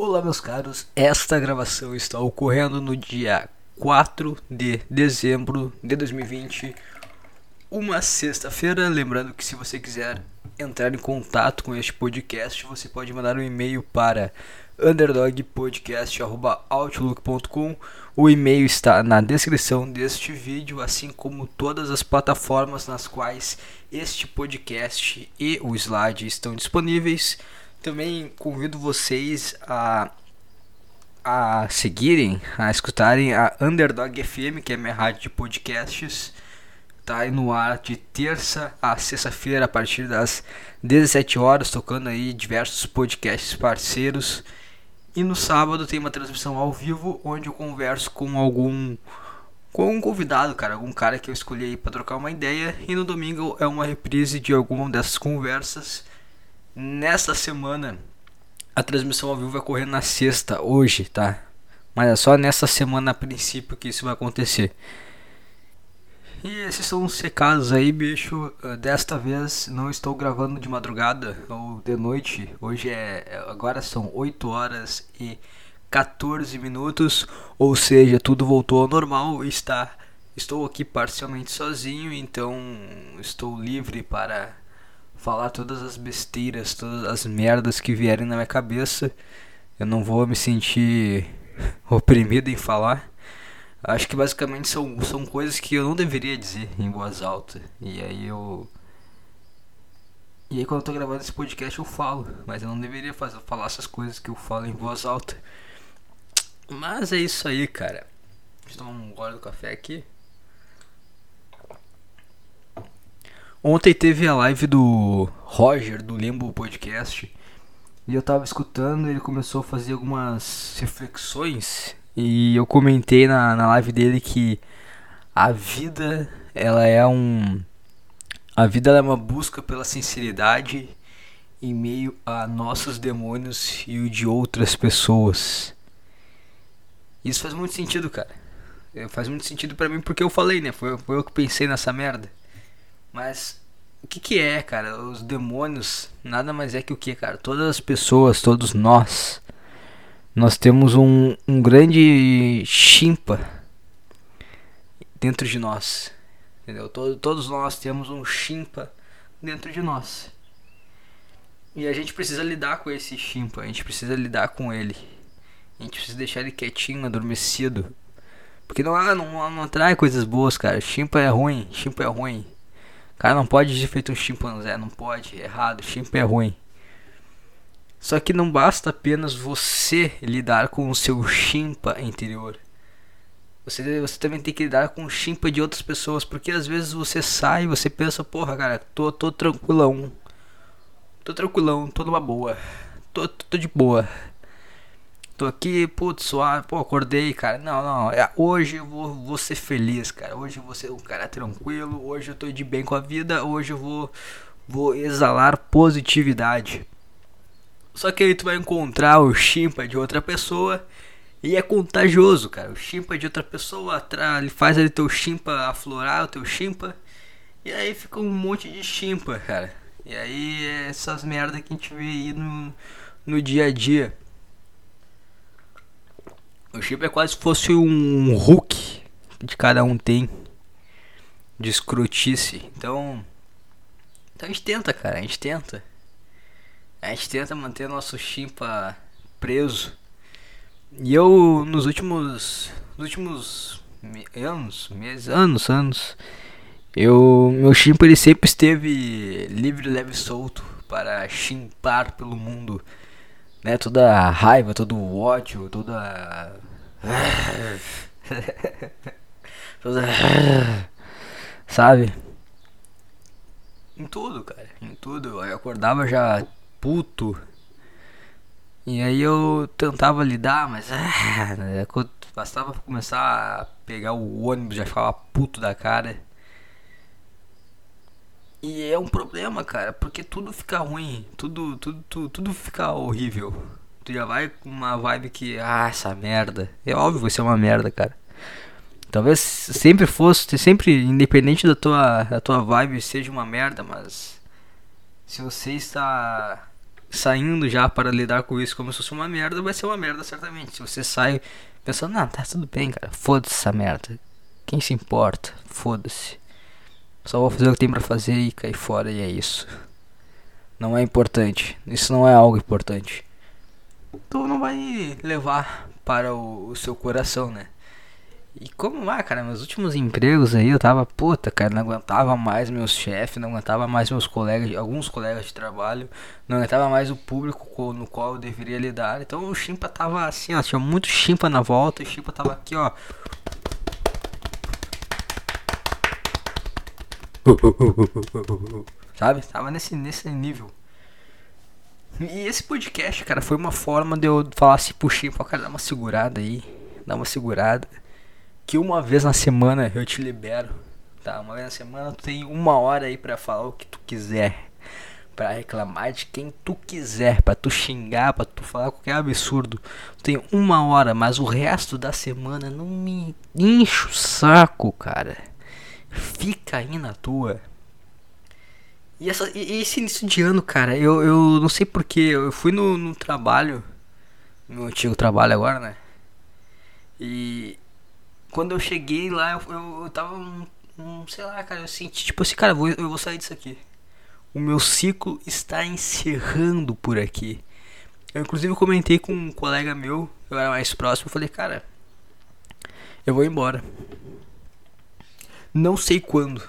Olá, meus caros. Esta gravação está ocorrendo no dia 4 de dezembro de 2020, uma sexta-feira. Lembrando que se você quiser entrar em contato com este podcast, você pode mandar um e-mail para underdogpodcast.outlook.com. O e-mail está na descrição deste vídeo, assim como todas as plataformas nas quais este podcast e o slide estão disponíveis. Também convido vocês a a seguirem, a escutarem a Underdog FM, que é minha rádio de podcasts. Tá aí no ar de terça a sexta-feira a partir das 17 horas, tocando aí diversos podcasts parceiros. E no sábado tem uma transmissão ao vivo onde eu converso com algum com um convidado, cara, algum cara que eu escolhi para trocar uma ideia. E no domingo é uma reprise de alguma dessas conversas. Nesta semana a transmissão ao vivo vai correr na sexta, hoje, tá? Mas é só nessa semana a princípio que isso vai acontecer. E esses são os recados aí, bicho. Uh, desta vez não estou gravando de madrugada ou de noite. Hoje é. é agora são 8 horas e 14 minutos. Ou seja, tudo voltou ao normal. Está, estou aqui parcialmente sozinho, então estou livre para falar todas as besteiras, todas as merdas que vierem na minha cabeça. Eu não vou me sentir oprimido em falar. Acho que basicamente são, são coisas que eu não deveria dizer em voz alta. E aí eu. E aí quando eu tô gravando esse podcast eu falo. Mas eu não deveria fazer, falar essas coisas que eu falo em voz alta. Mas é isso aí, cara. Deixa eu tomar um gole do café aqui. Ontem teve a live do Roger do Limbo Podcast. E eu tava escutando, ele começou a fazer algumas reflexões e eu comentei na, na live dele que a vida, ela é um. A vida é uma busca pela sinceridade em meio a nossos demônios e o de outras pessoas. Isso faz muito sentido, cara. É, faz muito sentido para mim porque eu falei, né? Foi, foi eu que pensei nessa merda. Mas o que que é, cara? Os demônios nada mais é que o que, cara? Todas as pessoas, todos nós nós temos um, um grande chimpa dentro de nós. Entendeu? Todo, todos nós temos um chimpa dentro de nós. E a gente precisa lidar com esse chimpa, a gente precisa lidar com ele. A gente precisa deixar ele quietinho, adormecido. Porque não, não, não atrai coisas boas, cara. Chimpa é ruim, chimpa é ruim. Cara não pode ser feito um chimpanzé, não pode, é errado, chimpa é ruim. Só que não basta apenas você lidar com o seu chimpa interior. Você, você também tem que lidar com o chimpa de outras pessoas. Porque às vezes você sai e você pensa, porra, cara, tô, tô tranquilão. Tô tranquilão, tô numa boa. Tô, tô, tô de boa. Tô aqui, putz, suave, pô, acordei, cara. Não, não, é, hoje eu vou, vou ser feliz, cara. Hoje eu vou ser um cara tranquilo. Hoje eu tô de bem com a vida. Hoje eu vou, vou exalar positividade. Só que aí tu vai encontrar o chimpa de outra pessoa e é contagioso, cara. O chimpa de outra pessoa ele faz ali teu chimpa aflorar, o teu chimpa. E aí fica um monte de chimpa, cara. E aí é essas merda que a gente vê aí no, no dia a dia. O chimpa é quase se fosse um Hulk que cada um tem de escrotice. Então, então a gente tenta, cara, a gente tenta. A gente tenta manter nosso chimpa preso. E eu nos últimos nos últimos anos, meses, anos, anos, eu meu chimpa ele sempre esteve livre, leve e solto para chimpar pelo mundo, né? Toda a raiva, todo o ódio, toda sabe? Em tudo, cara, em tudo. Eu acordava já puto. E aí eu tentava lidar, mas ah, né, bastava começar a pegar o ônibus já ficava puto da cara. E é um problema, cara, porque tudo fica ruim, tudo, tudo, tudo, tudo fica horrível. Tu já vai com uma vibe que, ah, essa merda. É óbvio que vai ser uma merda, cara. Talvez sempre fosse, sempre, independente da tua, da tua vibe, seja uma merda, mas se você está saindo já para lidar com isso como se fosse uma merda, vai ser uma merda certamente. Se você sai pensando, não, tá tudo bem, cara, foda-se essa merda. Quem se importa? Foda-se. Só vou fazer o que tem pra fazer e cair fora e é isso. Não é importante. Isso não é algo importante. Tu não vai levar para o, o seu coração, né? E como ah, cara, meus últimos empregos aí eu tava, puta, cara, não aguentava mais meus chefes, não aguentava mais meus colegas, alguns colegas de trabalho, não aguentava mais o público no qual eu deveria lidar. Então o Chimpa tava assim, ó, tinha muito Chimpa na volta, e o Chimpa tava aqui, ó. Sabe? Tava nesse, nesse nível. E esse podcast, cara, foi uma forma de eu falar assim pro Chimpa, cara, dá uma segurada aí, dá uma segurada que uma vez na semana eu te libero, tá? Uma vez na semana tu tem uma hora aí para falar o que tu quiser, para reclamar de quem tu quiser, para tu xingar, para tu falar qualquer absurdo. Tu tem uma hora, mas o resto da semana não me enche o saco, cara. Fica aí na tua. E, essa, e esse início de ano, cara, eu, eu não sei porquê, eu fui no, no trabalho, no antigo trabalho agora, né? E quando eu cheguei lá, eu, eu, eu tava um, um, sei lá, cara, eu senti tipo assim, cara, eu vou, eu vou sair disso aqui. O meu ciclo está encerrando por aqui. Eu inclusive comentei com um colega meu, eu era mais próximo, eu falei, cara, eu vou embora. Não sei quando,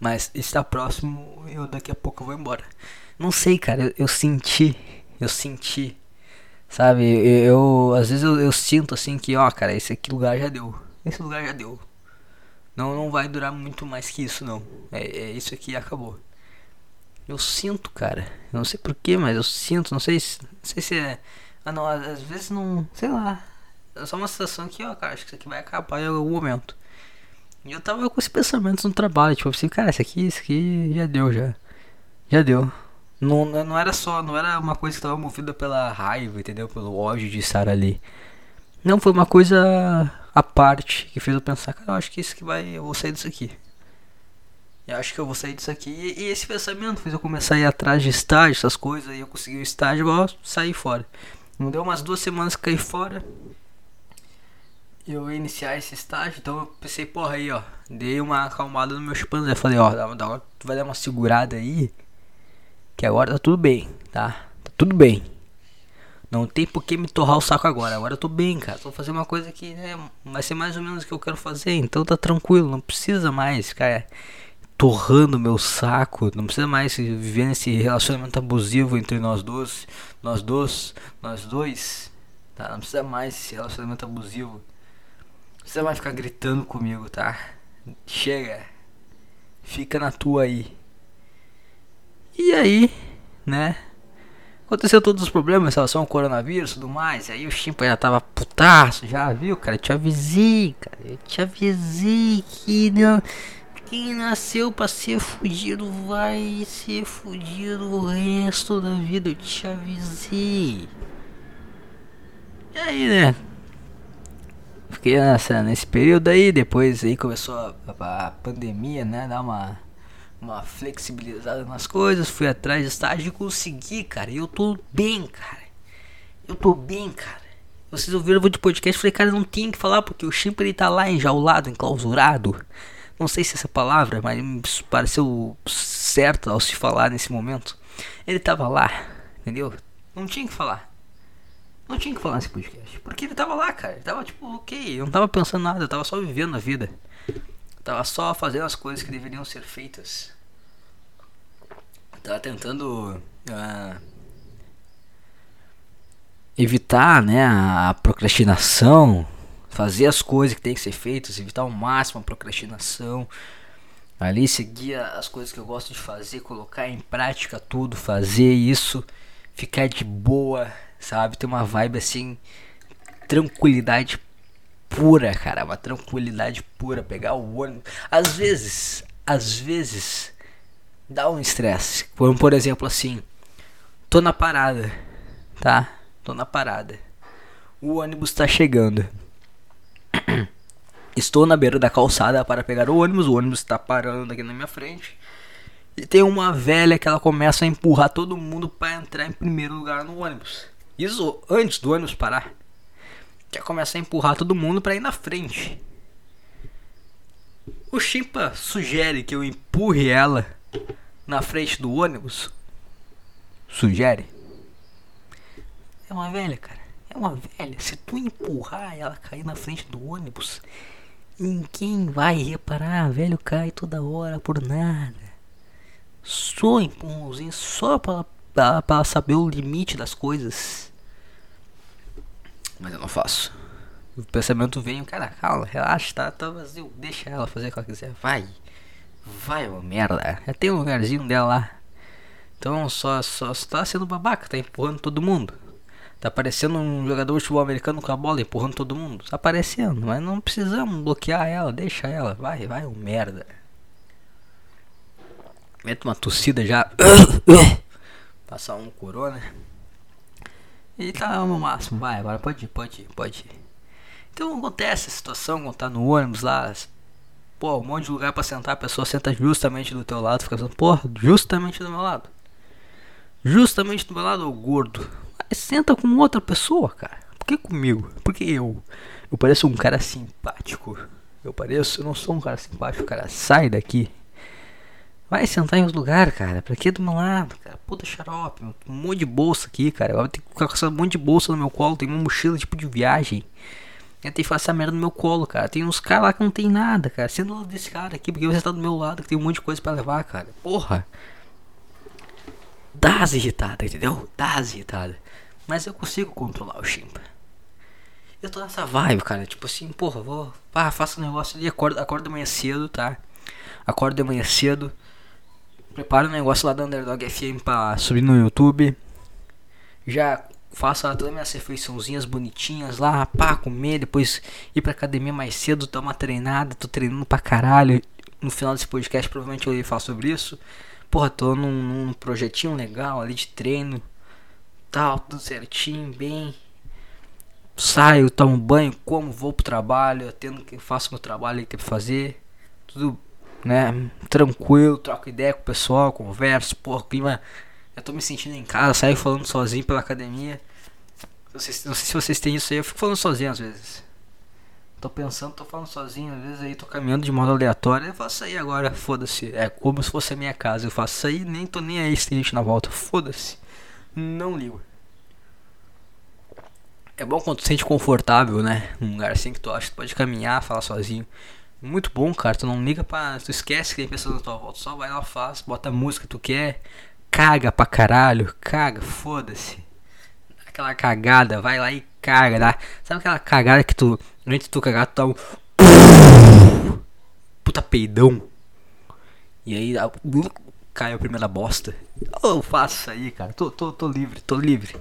mas está próximo, eu daqui a pouco eu vou embora. Não sei, cara, eu, eu senti, eu senti. Sabe, eu, eu às vezes eu, eu, sinto assim que, ó, cara, esse aqui lugar já deu esse lugar já deu. Não, não vai durar muito mais que isso, não. É, é isso aqui acabou. Eu sinto, cara. Eu não sei porquê, mas eu sinto. Não sei se, não sei se é. Ah, não. Às vezes não. Sei lá. É só uma sensação que, ó, cara, acho que isso aqui vai acabar em algum momento. E eu tava com esses pensamentos no trabalho. Tipo assim, cara, isso aqui, isso aqui já deu, já. Já deu. Não, não era só. Não era uma coisa que tava movida pela raiva, entendeu? Pelo ódio de estar ali. Não, foi uma coisa a parte que fez eu pensar, cara, eu acho que isso que vai, eu vou sair disso aqui. Eu acho que eu vou sair disso aqui. E, e esse pensamento fez eu começar a ir atrás de estágio, essas coisas, e eu consegui o estágio, igual sair fora. Não deu umas duas semanas que caí fora. Eu ia iniciar esse estágio, então eu pensei, porra aí, ó. Dei uma acalmada no meu chimpanzé. Falei, ó, dá, dá, tu vai dar uma segurada aí. Que agora tá tudo bem, tá? Tá tudo bem. Não tem por que me torrar o saco agora. Agora eu tô bem, cara. Tô fazendo uma coisa que né, vai ser mais ou menos o que eu quero fazer. Então tá tranquilo. Não precisa mais ficar torrando meu saco. Não precisa mais viver nesse relacionamento abusivo entre nós dois. Nós dois. Nós dois. Tá? Não precisa mais esse relacionamento abusivo. Precisa mais ficar gritando comigo, tá? Chega. Fica na tua aí. E aí, né? Aconteceu todos os problemas em relação ao coronavírus e tudo mais. Aí o Chimpa já tava putaço, já viu, cara? Eu te avisei, cara. Eu te avisei que não. Quem nasceu pra ser fudido vai ser fudido o resto da vida. Eu te avisei. E aí, né? Fiquei nessa, nesse período aí. Depois aí começou a, a, pandemia, né? Dar uma uma flexibilizada nas coisas, fui atrás de estágio e consegui, cara. E eu tô bem, cara. Eu tô bem, cara. Vocês ouviram o de podcast, falei, cara, não tinha que falar porque o Chimpa ele tá lá enjaulado, enclausurado. Não sei se essa palavra, mas me pareceu certo ao se falar nesse momento. Ele tava lá, entendeu? Não tinha que falar. Não tinha que falar nesse podcast. Porque ele tava lá, cara. Ele tava tipo, ok. Eu não tava pensando nada, eu tava só vivendo a vida. Tava só fazendo as coisas que deveriam ser feitas. Tava tentando uh, evitar né, a procrastinação, fazer as coisas que tem que ser feitas, evitar ao máximo a procrastinação. Ali seguir as coisas que eu gosto de fazer, colocar em prática tudo, fazer isso, ficar de boa, sabe? Ter uma vibe assim, tranquilidade pura, cara, uma tranquilidade pura, pegar o ônibus. Às vezes, às vezes dá um estresse. Como por exemplo assim, tô na parada, tá? Tô na parada. O ônibus tá chegando. Estou na beira da calçada para pegar o ônibus, o ônibus está parando aqui na minha frente. E tem uma velha que ela começa a empurrar todo mundo para entrar em primeiro lugar no ônibus. Isso antes do ônibus parar. Já começa a empurrar todo mundo para ir na frente. O Chimpa sugere que eu empurre ela na frente do ônibus. Sugere. É uma velha, cara. É uma velha. Se tu empurrar ela cair na frente do ônibus, ninguém vai reparar. Velho cai toda hora por nada. Só empurrãozinho, só pra, pra, pra saber o limite das coisas. Mas eu não faço. O pensamento vem, cara, calma, relaxa, tá, tá vazio. Deixa ela fazer o que ela quiser. Vai. Vai, ô merda. Já tem um lugarzinho dela lá. Então só, só tá sendo babaca, tá empurrando todo mundo. Tá aparecendo um jogador de futebol americano com a bola empurrando todo mundo. Tá aparecendo, mas não precisamos bloquear ela, deixa ela. Vai, vai, um merda. Mete uma tossida já. Passar um corona. E tá no máximo, vai, agora pode ir, pode ir, pode ir. Então acontece a situação quando tá no ônibus lá. Pô, um monte de lugar pra sentar, a pessoa senta justamente do teu lado, fica pensando, porra, justamente do meu lado. Justamente do meu lado, ô gordo. Mas senta com outra pessoa, cara. Por que comigo? Porque eu. Eu pareço um cara simpático. Eu pareço, eu não sou um cara simpático, cara. Sai daqui. Vai sentar em outro lugar, cara. Pra que do meu lado, cara? Puta xarope. Um monte de bolsa aqui, cara. Eu tenho que com essa monte de bolsa no meu colo. Tem uma mochila tipo de viagem. Eu tenho que fazer essa merda no meu colo, cara. Tem uns caras lá que não tem nada, cara. Sendo lado desse cara aqui, porque você tá do meu lado, que tem um monte de coisa pra levar, cara. Porra. Dá as irritadas, entendeu? Dá as irritadas. Mas eu consigo controlar o chimpa. Eu tô nessa vibe, cara. Tipo assim, porra, vou. Ah, faço um negócio ali, acordo, acordo de manhã cedo, tá? Acordo de manhã cedo preparo um negócio lá da Underdog FM pra subir no YouTube. Já faço lá todas minhas refeiçãozinhas bonitinhas lá, pá, comer, depois ir pra academia mais cedo, dar uma treinada, tô treinando pra caralho. No final desse podcast provavelmente eu ia falar sobre isso. Porra, tô num, num projetinho legal ali de treino. Tal, tudo certinho, bem. Saio, tomo banho, como, vou pro trabalho, atendo que faço meu trabalho que tem pra fazer. Tudo né? Tranquilo, troco ideia com o pessoal, converso, porra, clima. Eu tô me sentindo em casa, saio falando sozinho pela academia. Não sei, não sei se vocês têm isso aí, eu fico falando sozinho às vezes. Tô pensando, tô falando sozinho, às vezes aí tô caminhando de modo aleatório. Eu faço aí agora, foda-se. É como se fosse a minha casa. Eu faço aí, nem tô nem aí se tem gente na volta. Foda-se. Não ligo. É bom quando tu se sente confortável, né? Num lugar assim que tu acha que tu pode caminhar, falar sozinho. Muito bom, cara. Tu não liga pra. Tu esquece que tem pessoas na tua volta. Só vai lá, faz, bota a música que tu quer. Caga pra caralho. Caga, foda-se. Aquela cagada, vai lá e caga. Dá. Sabe aquela cagada que tu. Antes de tu cagar, tu dá um. Puta peidão. E aí cai a primeira bosta. Eu faço aí, cara. Tô, tô, tô livre, tô livre.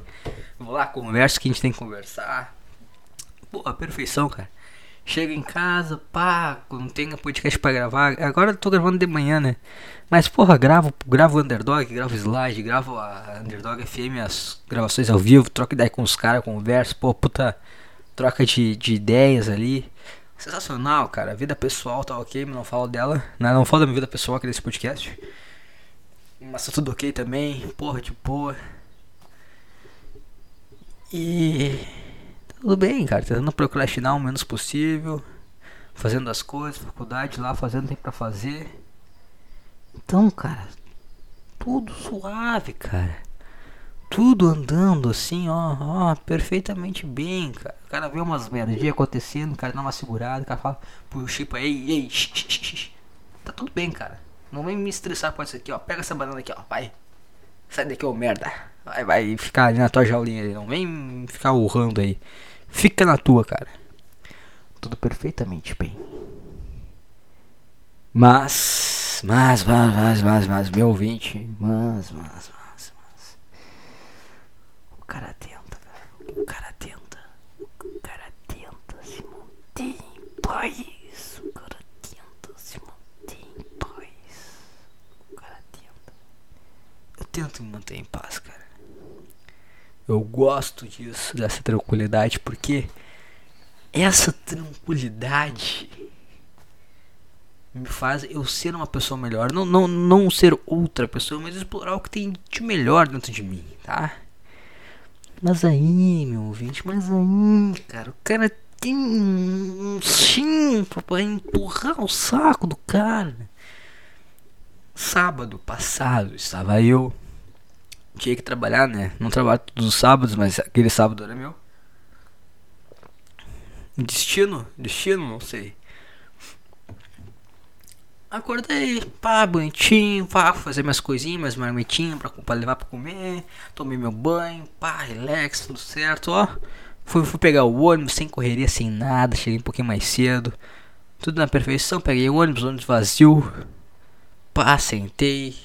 Vou lá, conversa que a gente tem que conversar. Pô, a perfeição, cara. Chego em casa, pá, não tenho podcast pra gravar. Agora eu tô gravando de manhã, né? Mas porra, gravo, gravo Underdog, gravo Slide, gravo a Underdog FM, as gravações ao vivo, troco ideia com os caras, converso, pô, puta troca de, de ideias ali. Sensacional, cara. Vida pessoal tá ok, não falo dela. Não, não falo da minha vida pessoal aqui nesse podcast. Mas tá tudo ok também, porra de boa. E tudo bem, cara. Tentando procrastinar o menos possível. Fazendo as coisas, faculdade lá, fazendo o que tem pra fazer. Então, cara, tudo suave, cara. Tudo andando assim, ó, ó, perfeitamente bem, cara. O cara vê umas merdinhas acontecendo, o cara dá uma segurada, o cara fala pro Chico, ei, ei, tá tudo bem, cara. Não vem me estressar com isso aqui, ó. Pega essa banana aqui, ó, vai. Sai daqui, ô merda. Vai, vai ficar ali na tua jaulinha aí. Não vem ficar urrando aí. Fica na tua, cara. Tudo perfeitamente bem. Mas, mas, mas, mas, mas, mas, meu ouvinte, mas, mas, mas, mas. O cara tenta, cara. O cara tenta. O cara tenta se manter em paz. O cara tenta se manter em paz. O cara tenta. Eu tento me manter em paz, cara. Eu gosto disso, dessa tranquilidade, porque essa tranquilidade me faz eu ser uma pessoa melhor. Não, não, não ser outra pessoa, mas explorar o que tem de melhor dentro de mim, tá? Mas aí, meu ouvinte, mas aí, cara, o cara tem um chimpa pra empurrar o saco do cara. Sábado passado estava eu. Tinha que trabalhar, né? Não trabalho todos os sábados, mas aquele sábado era meu. Destino? Destino? Não sei. Acordei, pá, bonitinho, pá, fazer minhas coisinhas, minhas marmitinhas pra, pra levar pra comer. Tomei meu banho, pá, relax, tudo certo, ó. Fui, fui pegar o ônibus sem correria, sem nada. Cheguei um pouquinho mais cedo. Tudo na perfeição. Peguei o ônibus, ônibus vazio. Pá, sentei.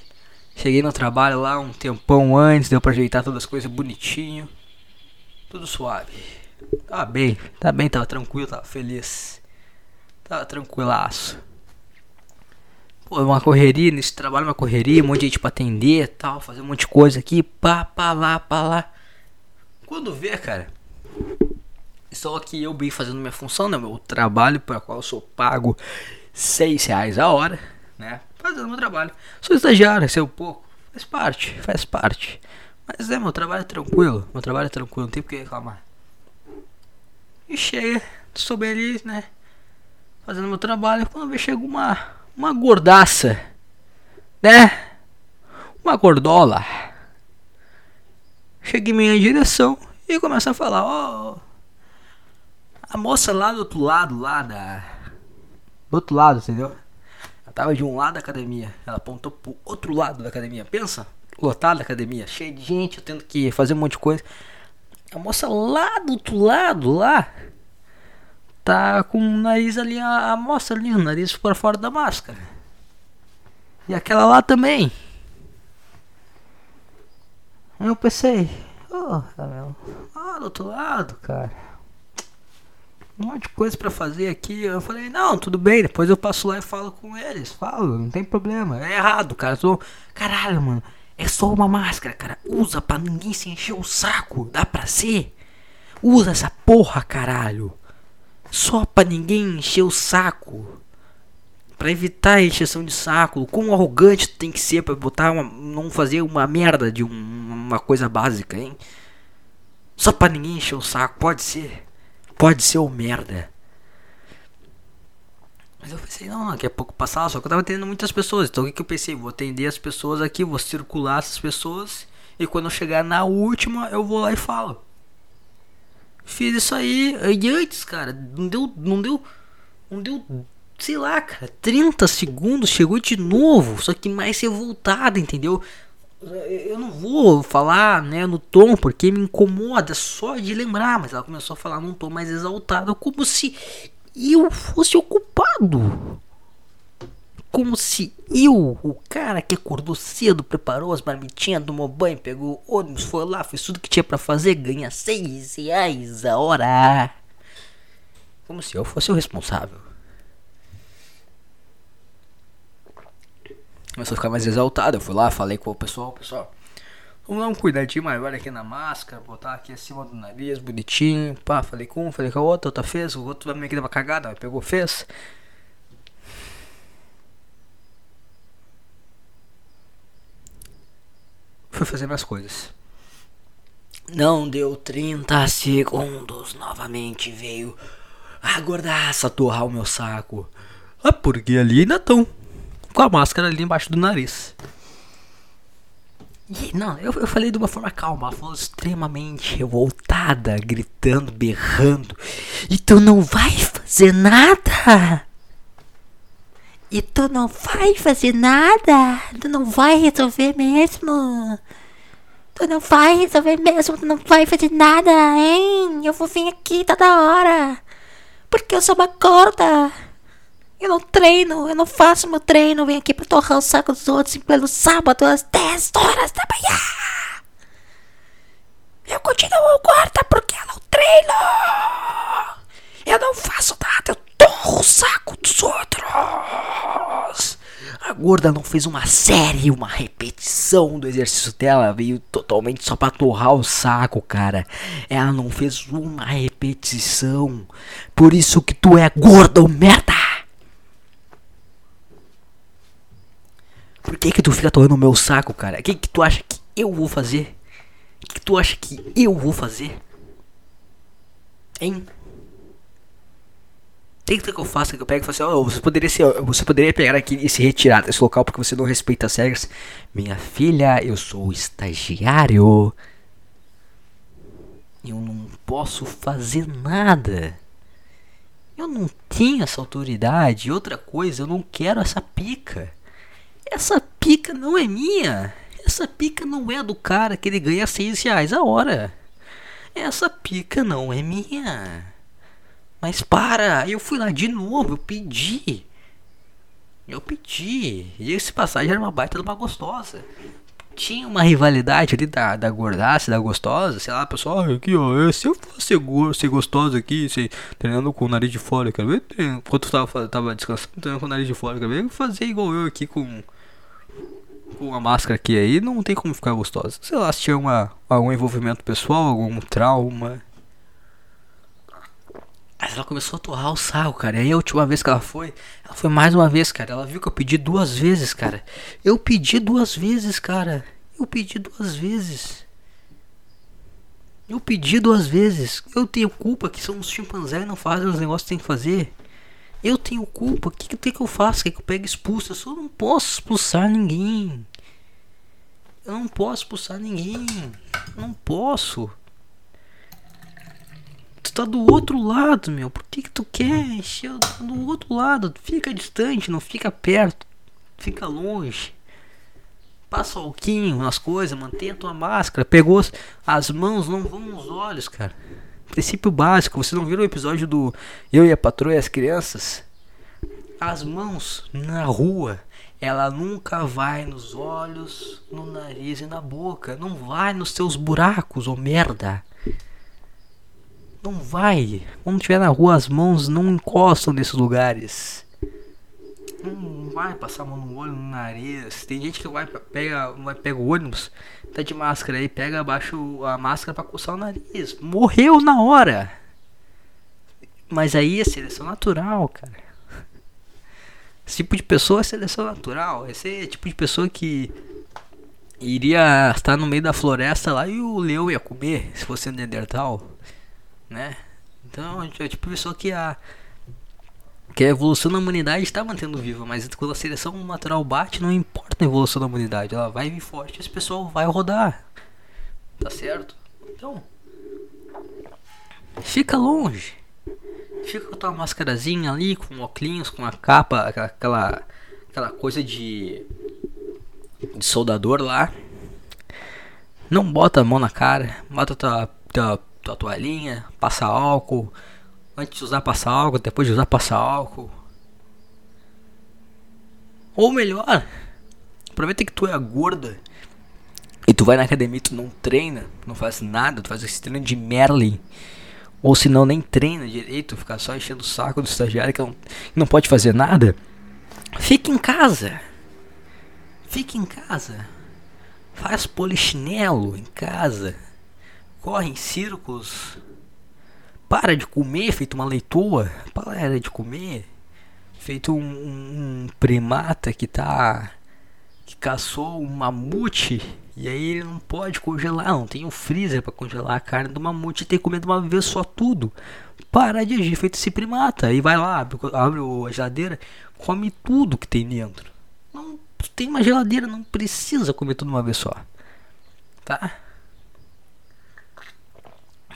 Cheguei no trabalho lá um tempão antes. Deu pra ajeitar todas as coisas bonitinho. Tudo suave. Tava bem, tá bem, tava tranquilo, tava feliz. Tava tranquilaço. Pô, uma correria, nesse trabalho uma correria, um monte de gente pra atender tal, fazer um monte de coisa aqui, pá, pá lá, pá lá. Quando vê, cara, só que eu bem fazendo minha função, né? Meu trabalho para qual eu sou pago 6 reais a hora, né? Fazendo meu trabalho. Sou estagiário, um pouco. Faz parte, faz parte. Mas é, meu trabalho é tranquilo. Meu trabalho é tranquilo, não tem por que reclamar. E chega, bem ali, né? Fazendo meu trabalho. Quando vê, chega uma, uma gordaça, né? Uma gordola. Chega em minha direção e começa a falar: Ó. Oh, a moça lá do outro lado, lá da. Do outro lado, entendeu? Ela tava de um lado da academia. Ela apontou pro outro lado da academia. Pensa, lotado da academia, cheio de gente, eu tendo que fazer um monte de coisa. A moça lá do outro lado, lá, tá com o nariz ali, a, a moça ali, o nariz por fora da máscara. E aquela lá também. Aí eu pensei, oh, ah, do outro lado, cara um monte de coisa para fazer aqui. Eu falei, não, tudo bem, depois eu passo lá e falo com eles. Falo, não tem problema. É errado, cara. Tô... Caralho, mano. É só uma máscara, cara. Usa pra ninguém se encher o saco. Dá pra ser? Usa essa porra, caralho. Só pra ninguém encher o saco. Pra evitar a encheção de saco. Quão arrogante tem que ser pra botar uma, não fazer uma merda de um, uma coisa básica, hein? Só pra ninguém encher o saco. Pode ser. Pode ser o merda. Mas eu pensei, não, daqui a pouco passar, só que eu tava atendendo muitas pessoas. Então o que, que eu pensei? Vou atender as pessoas aqui, vou circular essas pessoas. E quando eu chegar na última, eu vou lá e falo. Fiz isso aí. E antes, cara, não deu. Não deu. Não deu. Sei lá, cara, 30 segundos, chegou de novo. Só que mais revoltada, entendeu? Eu não vou falar né, no tom porque me incomoda só de lembrar, mas ela começou a falar num tom mais exaltado, como se eu fosse o culpado. Como se eu, o cara que acordou cedo, preparou as marmitinhas, tomou banho, pegou ônibus, foi lá, fez tudo que tinha para fazer, ganha seis reais a hora. Como se eu fosse o responsável. Começou a ficar mais exaltado. Eu fui lá, falei com o pessoal, pessoal. Vamos dar um cuidadinho maior aqui na máscara, botar aqui acima do nariz, bonitinho. Pá, falei com um, falei com a outra, outra fez, o outro também aqui dava cagada, pegou, fez. Fui fazer minhas coisas. Não deu 30 segundos, novamente veio a gordaça torrar o meu saco. Ah, porque ali ainda estão com a máscara ali embaixo do nariz. E, não, eu, eu falei de uma forma calma, ela falou extremamente revoltada, gritando, berrando. E tu não vai fazer nada? E tu não vai fazer nada? Tu não vai resolver mesmo? Tu não vai resolver mesmo? Tu não vai fazer nada, hein? Eu vou vir aqui toda hora. Porque eu sou uma gorda. Eu não treino, eu não faço meu treino. Venho aqui pra torrar o saco dos outros em pleno sábado às 10 horas da manhã. Eu continuo gorda porque eu não treino. Eu não faço nada, eu torro o saco dos outros. A gorda não fez uma série, uma repetição do exercício dela, veio totalmente só pra torrar o saco, cara. Ela não fez uma repetição. Por isso que tu é gorda, merda. Que que tu fica torrando o meu saco, cara? O que que tu acha que eu vou fazer? O que, que tu acha que eu vou fazer? Hein? Tem que eu faço que eu pego e falo assim, oh, você poderia ser, você poderia pegar aqui e se retirar desse local porque você não respeita as regras. Minha filha, eu sou estagiário. Eu não posso fazer nada. Eu não tenho essa autoridade. Outra coisa, eu não quero essa pica. Essa pica não é minha. Essa pica não é do cara que ele ganha 6 reais a hora. Essa pica não é minha. Mas para, eu fui lá de novo, eu pedi. Eu pedi. E esse passagem era uma baita de uma gostosa. Tinha uma rivalidade ali da, da gordaça, da gostosa, sei lá, pessoal, aqui ó, se eu fosse ser gostosa aqui, se, treinando com o nariz de fora, quero ver, enquanto eu tava, tava descansando, treinando com o nariz de fora, quero ver, fazer igual eu aqui com com a máscara aqui aí, não tem como ficar gostosa. Sei lá, se tinha uma, algum envolvimento pessoal, algum trauma, mas ela começou a torrar o sarro, cara. E aí a última vez que ela foi, ela foi mais uma vez, cara. Ela viu que eu pedi duas vezes, cara. Eu pedi duas vezes, cara. Eu pedi duas vezes. Eu pedi duas vezes. Eu tenho culpa que são os chimpanzés e não fazem os negócios que tem que fazer. Eu tenho culpa. O que, que, que eu faço? Que, que eu pego expulso? Eu só não posso expulsar ninguém. Eu não posso expulsar ninguém. Eu não posso. Tu tá do outro lado, meu. Por que que tu quer encher? Do outro lado. Fica distante, não fica perto. Fica longe. Passa alquinho nas coisas, mantenha a tua máscara. Pegou as mãos, não vão nos olhos, cara. Princípio básico. Você não viu o episódio do Eu e a Patroa e as Crianças? As mãos na rua ela nunca vai nos olhos, no nariz e na boca. Não vai nos seus buracos, ô merda. Não vai. Quando estiver na rua, as mãos não encostam nesses lugares. Não vai passar a mão no olho, no nariz. Tem gente que vai pega, vai pega o ônibus, tá de máscara aí, pega abaixo a máscara para coçar o nariz. Morreu na hora. Mas aí é seleção natural, cara. Esse tipo de pessoa é seleção natural. Esse é tipo de pessoa que iria estar no meio da floresta lá e o leão ia comer se fosse um Neandertal né? Então, é tipo pessoa que a que a evolução da humanidade está mantendo viva, mas quando a seleção natural bate, não importa a evolução da humanidade, ela vai vir forte, esse pessoal vai rodar. Tá certo? Então, fica longe. Fica com a tua máscarazinha ali, com óculos, com a capa, aquela aquela coisa de de soldador lá. Não bota a mão na cara, bota tua, tua tua toalhinha, passa álcool. Antes de usar, passa álcool. Depois de usar, passa álcool. Ou melhor, aproveita que tu é gorda e tu vai na academia e tu não treina, não faz nada, tu faz esse treino de Merlin. Ou se não, nem treina direito, fica só enchendo o saco do estagiário que não, não pode fazer nada. Fique em casa. Fique em casa. Faz polichinelo em casa corre em círculos, para de comer, feito uma leitoa, para de comer, feito um, um, primata que tá que caçou um mamute e aí ele não pode congelar, não tem um freezer para congelar a carne do mamute e comer de uma vez só tudo. Para de agir feito esse primata e vai lá, abre, abre a geladeira, come tudo que tem dentro. Não tem uma geladeira, não precisa comer tudo uma vez só. Tá?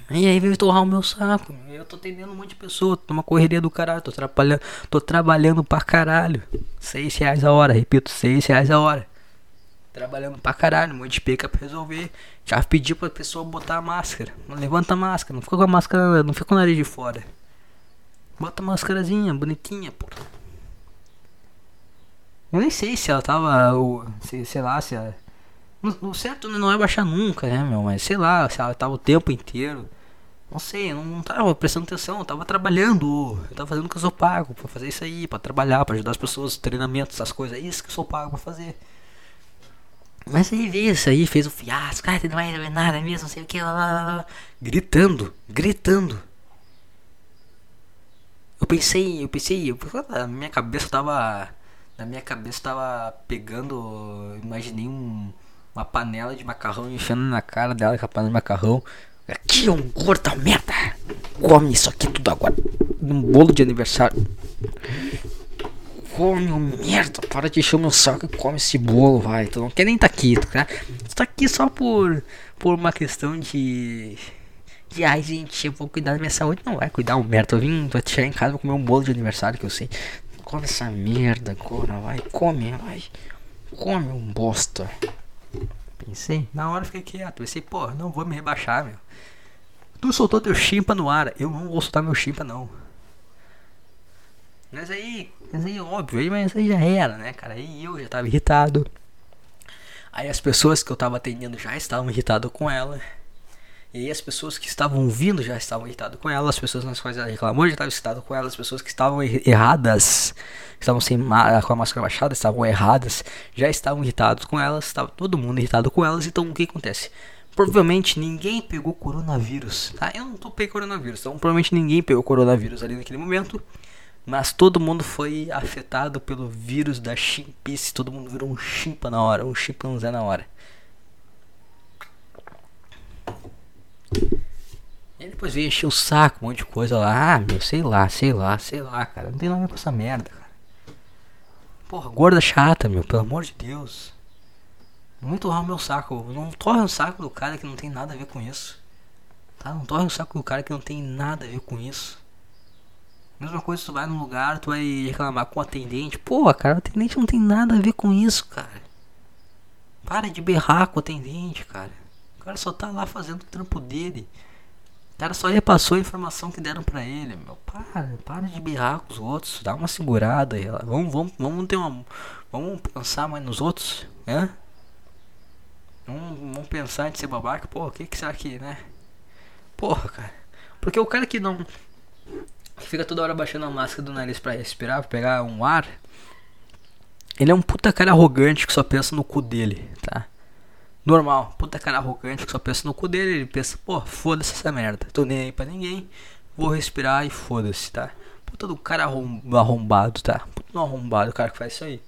E aí veio torrar o meu saco. Eu tô atendendo um monte de pessoa, tô numa correria do caralho, tô trabalhando, tô trabalhando pra caralho. Seis reais a hora, repito, seis reais a hora. Trabalhando pra caralho, um monte de peca pra resolver. Já pedi pra pessoa botar a máscara. Não levanta a máscara, não fica com a máscara, não fica com o nariz de fora. Bota a máscarazinha, bonitinha, pô. Eu nem sei se ela tava, ou, se, sei lá, se ela... O certo não é baixar nunca, né, meu? Mas sei lá, se ela tava o tempo inteiro não sei, não tava prestando atenção, eu tava trabalhando. Eu tava fazendo o que eu sou pago pra fazer isso aí, pra trabalhar, pra ajudar as pessoas, treinamento, essas coisas. É isso que eu sou pago pra fazer. Mas aí veio isso aí, fez o fiasco, cara, não vai ver nada mesmo, não sei o que, lá, lá, lá, gritando, gritando. Eu pensei, eu pensei, eu, a minha cabeça tava Na minha cabeça tava pegando. Imaginei um, uma panela de macarrão enchendo na cara dela com a panela de macarrão. Aqui é um gordo merda! Come isso aqui tudo agora. Num bolo de aniversário. Come, oh, merda! Para de encher o meu saco e come esse bolo, vai. Tu não quer nem tá aqui, tu, tá? tu tá aqui só por, por uma questão de. De ai, gente, eu vou cuidar da minha saúde. Não vai cuidar, um merda. Eu vim, vou chegar em casa, vou comer um bolo de aniversário que eu sei. Come essa merda agora, vai. Come, vai. Come um bosta. Pensei, na hora fiquei quieto. Pensei, pô, não vou me rebaixar, meu. Tu soltou teu chimpa no ar. Eu não vou soltar meu chimpa, não. Mas aí, mas aí, óbvio, aí, mas aí já era, né, cara? Aí eu já tava irritado. Aí as pessoas que eu tava atendendo já estavam irritadas com ela. E aí as pessoas que estavam vindo já estavam irritadas com ela, as pessoas nas quais ela reclamou já estavam irritadas com ela, as pessoas que estavam erradas, que estavam sem com a máscara baixada, estavam erradas, já estavam irritados com elas, estava todo mundo irritado com elas, então o que acontece? Provavelmente ninguém pegou coronavírus, tá? Eu não pegando coronavírus, então provavelmente ninguém pegou coronavírus ali naquele momento. Mas todo mundo foi afetado pelo vírus da chimpice. Todo mundo virou um chimpa na hora, um chimpanzé na hora. E depois veio encher o saco, um monte de coisa lá. Ah, meu, sei lá, sei lá, sei lá, cara. Não tem nada a ver com essa merda, cara. Porra, gorda chata, meu, pelo amor de Deus. Não torrar o meu saco. Não torre o saco do cara que não tem nada a ver com isso. Tá? Não torre o saco do cara que não tem nada a ver com isso. Mesma coisa, tu vai num lugar, tu vai reclamar com o atendente. Pô, cara, o atendente não tem nada a ver com isso, cara. Para de berrar com o atendente, cara. O cara só tá lá fazendo o trampo dele. O cara só repassou a informação que deram pra ele, meu. Para, para de berrar com os outros. Dá uma segurada aí. Vamos, vamos, vamos ter uma. Vamos pensar mais nos outros, né? Vamos, vamos pensar em ser babaca. Pô, o que, que será que, né? Porra, cara. Porque o cara que não que fica toda hora baixando a máscara do nariz para respirar, pra pegar um ar. Ele é um puta cara arrogante que só pensa no cu dele, tá? Normal, puta cara arrogante que só pensa no cu dele. Ele pensa, pô, foda-se essa merda, tô nem aí pra ninguém, vou respirar e foda-se, tá? Puta do cara arrombado, tá? Puta do arrombado o cara que faz isso aí.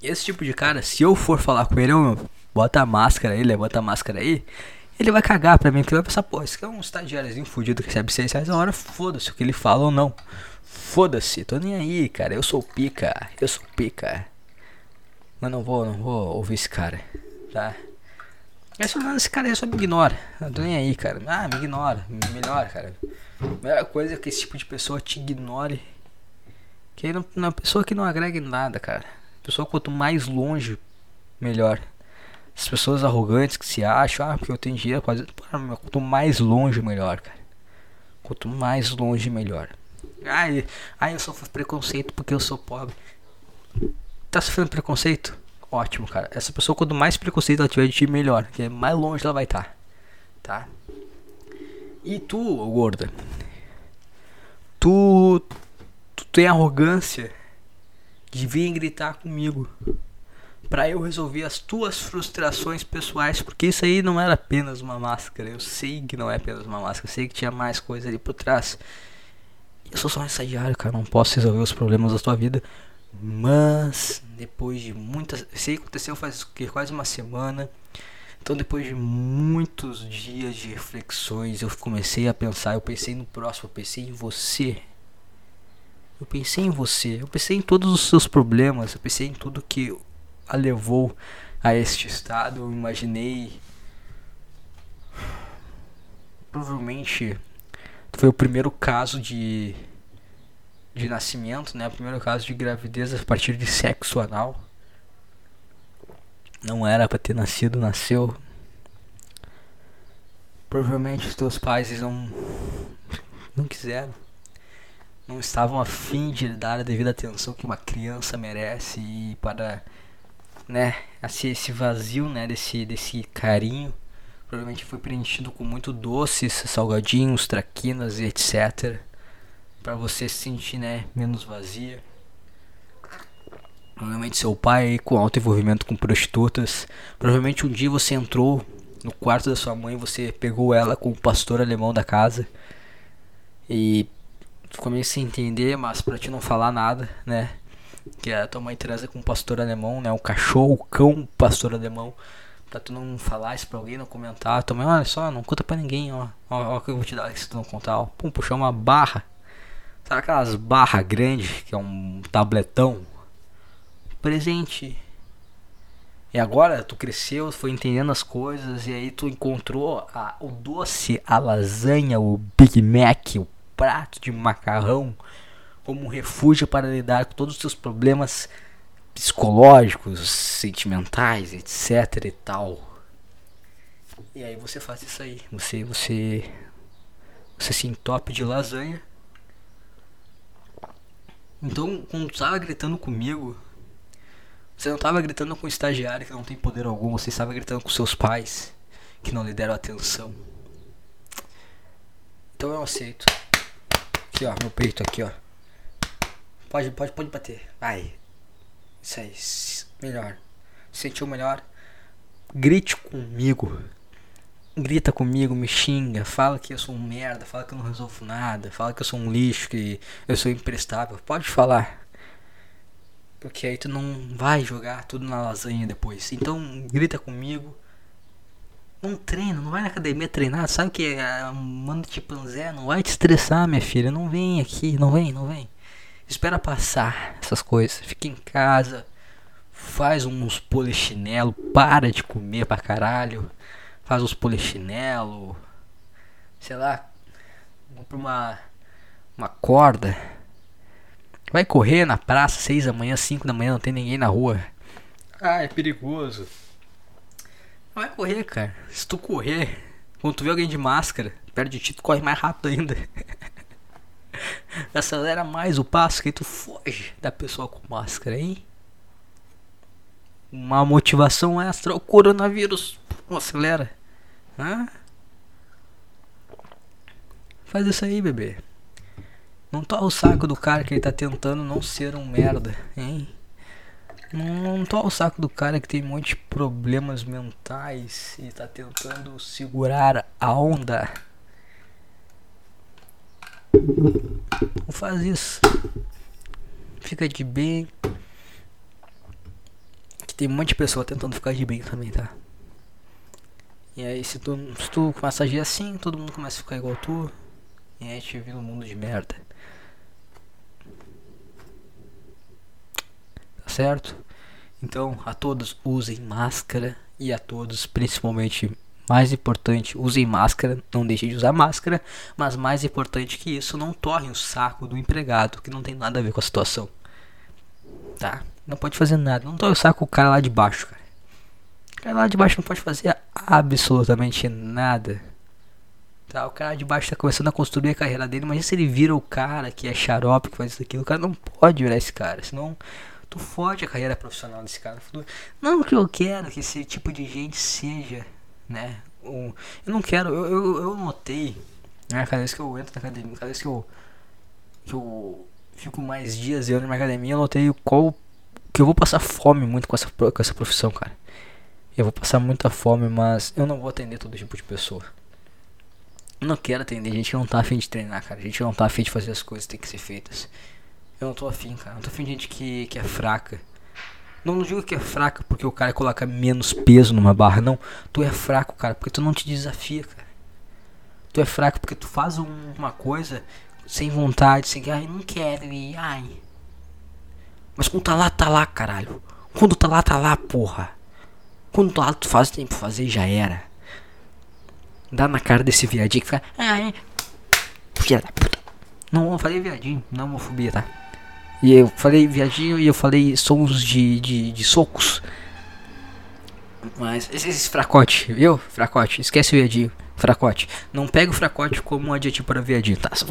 Esse tipo de cara, se eu for falar com ele, eu, bota a máscara aí, levanta a máscara aí, ele vai cagar pra mim, porque ele vai pensar, pô, esse aqui é um estagiáriozinho fudido que recebe 6 reais a hora, foda-se o que ele fala ou não. Foda-se, tô nem aí, cara, eu sou pica, eu sou pica. Mas não vou, não vou ouvir esse cara, tá? Mas mano, esse cara aí só me ignora. Eu tô nem aí, cara. Ah, me ignora. Melhor, cara. A melhor coisa é que esse tipo de pessoa te ignore. Que aí não, uma pessoa que não agrega em nada, cara. Pessoa quanto mais longe, melhor. As pessoas arrogantes que se acham, ah, porque eu tenho dinheiro, quase. Quanto mais longe, melhor, cara. Quanto mais longe, melhor. Ai, ai, eu sofro preconceito porque eu sou pobre. Tá sofrendo preconceito? Ótimo, cara. Essa pessoa, quanto mais preconceito ela tiver de ti, melhor. Porque mais longe ela vai estar. Tá? tá? E tu, gorda? Tu. Tu tem arrogância de vir gritar comigo para eu resolver as tuas frustrações pessoais, porque isso aí não era apenas uma máscara. Eu sei que não é apenas uma máscara, eu sei que tinha mais coisa ali por trás. Eu sou só um estagiário, cara, não posso resolver os problemas da tua vida. Mas depois de muitas, sei que aconteceu faz quase uma semana. Então depois de muitos dias de reflexões, eu comecei a pensar, eu pensei no próximo, eu pensei em você. Eu pensei em você, eu pensei em todos os seus problemas, eu pensei em tudo que a levou a este estado. Eu imaginei. Provavelmente foi o primeiro caso de, de nascimento, né? O primeiro caso de gravidez a partir de sexo anal. Não era para ter nascido, nasceu. Provavelmente os teus pais não, não quiseram. Não estavam afim de dar a devida atenção que uma criança merece e para né, esse, esse vazio, né, desse, desse carinho, provavelmente foi preenchido com muito doces, salgadinhos, traquinas e etc. para você se sentir, né, menos vazia. Provavelmente seu pai com alto envolvimento com prostitutas. Provavelmente um dia você entrou no quarto da sua mãe, você pegou ela com o pastor alemão da casa e ficou meio sem entender, mas pra te não falar nada, né? Que a tua mãe transa com um pastor alemão, né? O cachorro, o cão, pastor alemão. Pra tu não falar isso pra alguém, não comentar. Tua mãe, olha só, não conta pra ninguém, ó. Ó o que eu vou te dar se tu não contar, ó. Pum, puxar uma barra. Sabe aquelas barras grandes, que é um tabletão? Presente. E agora tu cresceu, foi entendendo as coisas e aí tu encontrou a, o doce, a lasanha, o Big Mac, o prato de macarrão como um refúgio para lidar com todos os seus problemas psicológicos, sentimentais, etc e tal. E aí você faz isso aí, você você você se entope de lasanha. Então, quando tu tava gritando comigo, você não estava gritando com o estagiário que não tem poder algum, você estava gritando com seus pais que não lhe deram atenção. Então eu aceito. Aqui ó, meu peito aqui ó. Pode, pode, pode bater. Vai. Isso aí. Melhor. Sentiu melhor? Grite comigo. Grita comigo, me xinga, fala que eu sou um merda, fala que eu não resolvo nada, fala que eu sou um lixo, que eu sou imprestável. Pode falar. Porque aí tu não vai jogar tudo na lasanha depois. Então grita comigo. Não treina, não vai na academia treinar. Sabe que é mano de panzé não vai te estressar, minha filha. Não vem aqui, não vem, não vem. Espera passar essas coisas. Fica em casa. Faz uns polichinelo. Para de comer pra caralho. Faz uns polichinelo. Sei lá. Compra uma, uma corda Vai correr na praça, 6 da manhã, 5 da manhã, não tem ninguém na rua. Ah, é perigoso. Não vai correr, cara. Se tu correr, quando tu vê alguém de máscara, perto de ti, tu corre mais rápido ainda. Acelera mais o passo que tu foge da pessoa com máscara, hein? Uma motivação extra, o coronavírus. Acelera. Faz isso aí, bebê. Não torra o saco do cara que ele tá tentando não ser um merda, hein? Não, não o saco do cara que tem um monte de problemas mentais e tá tentando segurar a onda. Não faz isso. Fica de bem. Que tem um monte de pessoa tentando ficar de bem também, tá? E aí se tu, se tu começa a agir assim, todo mundo começa a ficar igual tu. E aí a gente vive um mundo de merda. certo? Então, a todos usem máscara e a todos, principalmente mais importante, usem máscara, não deixem de usar máscara, mas mais importante que isso, não torrem o saco do empregado, que não tem nada a ver com a situação. Tá? Não pode fazer nada, não torre o saco o cara lá de baixo, cara. O cara lá de baixo não pode fazer absolutamente nada. Tá, o cara de baixo tá começando a construir a carreira dele, mas se ele vira o cara que é xarope, que faz isso aquilo, o cara não pode virar esse cara, senão tu fode a carreira profissional desse cara. Não que eu quero que esse tipo de gente seja, né? Um, eu não quero, eu, eu, eu notei, né? Cada vez que eu entro na academia, cada vez que eu, que eu fico mais dias dentro na academia, eu notei qual que eu vou passar fome muito com essa, com essa profissão, cara. Eu vou passar muita fome, mas eu não vou atender todo tipo de pessoa. Eu não quero atender gente que não tá afim de treinar, cara. A gente não tá afim de fazer as coisas que tem que ser feitas. Eu não tô afim, cara. Não tô afim de gente que, que é fraca. Não, não digo que é fraca porque o cara coloca menos peso numa barra, não. Tu é fraco, cara, porque tu não te desafia, cara. Tu é fraco porque tu faz um, uma coisa sem vontade, sem ai, não quero ir, ai. Mas quando tá lá, tá lá, caralho. Quando tá lá, tá lá, porra. Quando tu faz, tem pra fazer já era. Dá na cara desse viadinho que fica, filha da puta. Não, eu falei viadinho, não homofobia, tá? E eu falei viadinho e eu falei sons de, de, de socos. Mas esse, fracote, viu? Fracote, esquece o viadinho. Fracote. Não pega o fracote como um adjetivo para viadinho, tá? Só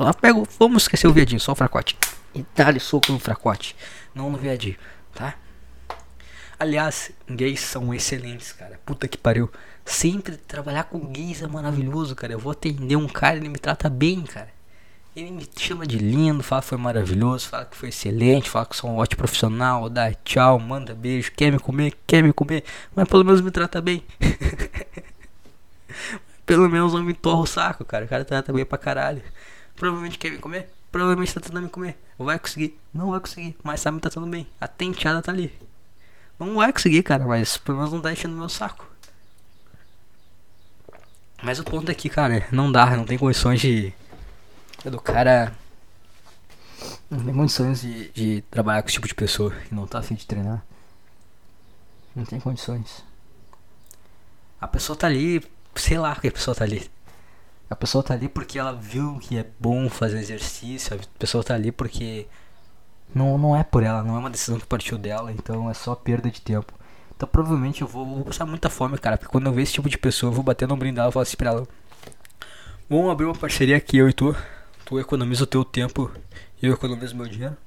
vamos esquecer o viadinho, só o fracote. E dá-lhe soco no fracote, não no viadinho, tá? Aliás, gays são excelentes, cara. Puta que pariu. Sempre trabalhar com gays é maravilhoso, cara. Eu vou atender um cara, ele me trata bem, cara. Ele me chama de lindo, fala que foi maravilhoso, fala que foi excelente, fala que sou um ótimo profissional, dá tchau, manda beijo, quer me comer, quer me comer, mas pelo menos me trata bem. pelo menos não me torra o saco, cara. O cara trata bem pra caralho. Provavelmente quer me comer. provavelmente tá tentando me comer. Vai conseguir. Não vai conseguir. Mas tá tudo bem. A tenteada tá ali. Não vai conseguir, cara, mas pelo menos não tá enchendo meu saco. Mas o ponto aqui, cara, não dá, não tem condições de. Do cara. Não tem condições de, de trabalhar com esse tipo de pessoa que não tá afim de treinar. Não tem condições. A pessoa tá ali, sei lá que a pessoa tá ali. A pessoa tá ali porque ela viu que é bom fazer exercício, a pessoa tá ali porque não, não é por ela, não é uma decisão que partiu dela, então é só perda de tempo. Então provavelmente eu vou, vou passar muita fome, cara, porque quando eu ver esse tipo de pessoa, eu vou bater no dela e falar assim pra ela: Vamos abrir uma parceria aqui, eu e tu. Tu economiza o teu tempo e eu economizo meu dinheiro.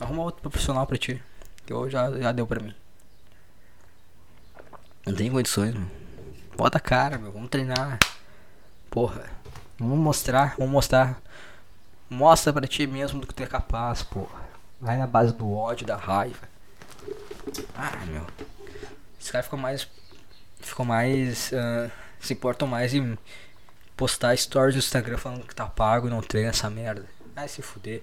Arruma outro profissional pra ti, que eu já, já deu pra mim. Não tem condições, mano. Bota a cara, meu, vamos treinar. Porra, vamos mostrar, vamos mostrar. Mostra pra ti mesmo do que tu é capaz, porra. Vai na base do ódio, da raiva. Ah, meu. Esse cara ficou mais. Ficou mais. Uh, se importam mais em postar stories no Instagram falando que tá pago e não treina essa merda. Vai se fuder.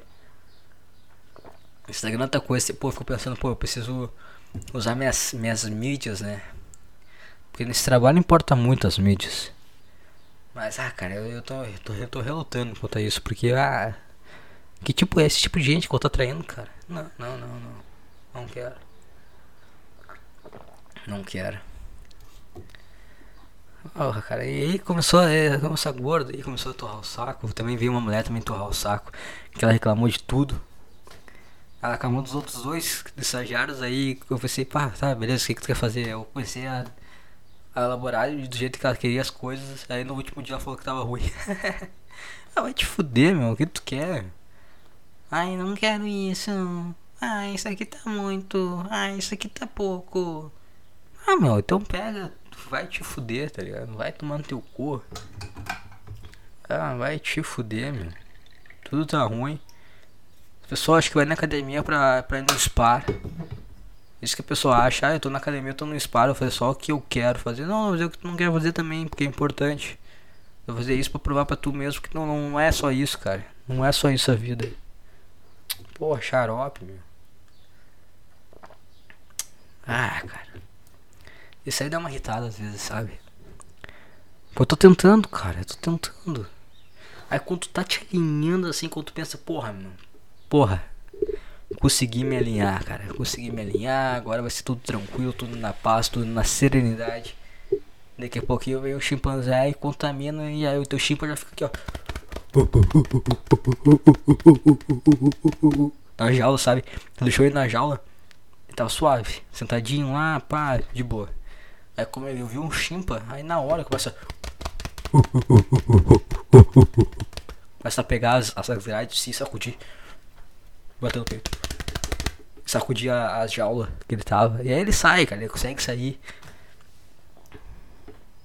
Instagram é outra coisa, pô, eu fico pensando, pô, eu preciso usar minhas, minhas mídias, né? Porque nesse trabalho importa muito as mídias. Mas, ah, cara, eu, eu, tô, eu, tô, eu tô relutando quanto a isso, porque, ah, que tipo é esse tipo de gente que eu tô atraindo, cara? Não, não, não, não. Não quero. Não quero. Porra, cara, e aí começou, é, começou a gorda, aí começou a torrar o saco. Também veio uma mulher também torrar o saco, que ela reclamou de tudo. Ela reclamou dos outros dois estagiários, aí eu pensei, pá, tá, beleza, o que, que tu quer fazer? Eu comecei a, a elaborar do jeito que ela queria as coisas, aí no último dia ela falou que tava ruim. ah, vai te fuder, meu, o que tu quer? Ai, não quero isso. Ai, isso aqui tá muito. Ai, isso aqui tá pouco. Ah, meu, então pega. Vai te fuder, tá ligado? Vai tomar no teu cu. Ah, vai te fuder, meu. Tudo tá ruim. A pessoa acha que vai na academia pra, pra ir no spa. Isso que a pessoa acha, ah, eu tô na academia, eu tô no spa, eu vou fazer só o que eu quero fazer. Não, mas eu não quero fazer também, porque é importante. Eu vou fazer isso pra provar pra tu mesmo que não, não é só isso, cara. Não é só isso a vida. Porra, xarope, meu. Ah, cara. Isso aí dá uma irritada às vezes, sabe? Pô, eu tô tentando, cara. Eu tô tentando. Aí quando tu tá te alinhando assim, quando tu pensa, porra, mano. Porra. Consegui me alinhar, cara. Consegui me alinhar. Agora vai ser tudo tranquilo, tudo na paz, tudo na serenidade. Daqui a pouquinho vem o chimpanzé e contamina. E aí o teu chimpa já fica aqui, ó. Na jaula, sabe? Deixou ele na jaula. Ele tava suave, sentadinho lá, pá, de boa. Aí como ele viu um chimpa, aí na hora começa. Começa a pegar as, as grades, se sacudir. Bater no peito. Sacudir as jaulas que ele tava. E aí ele sai, cara, ele consegue sair.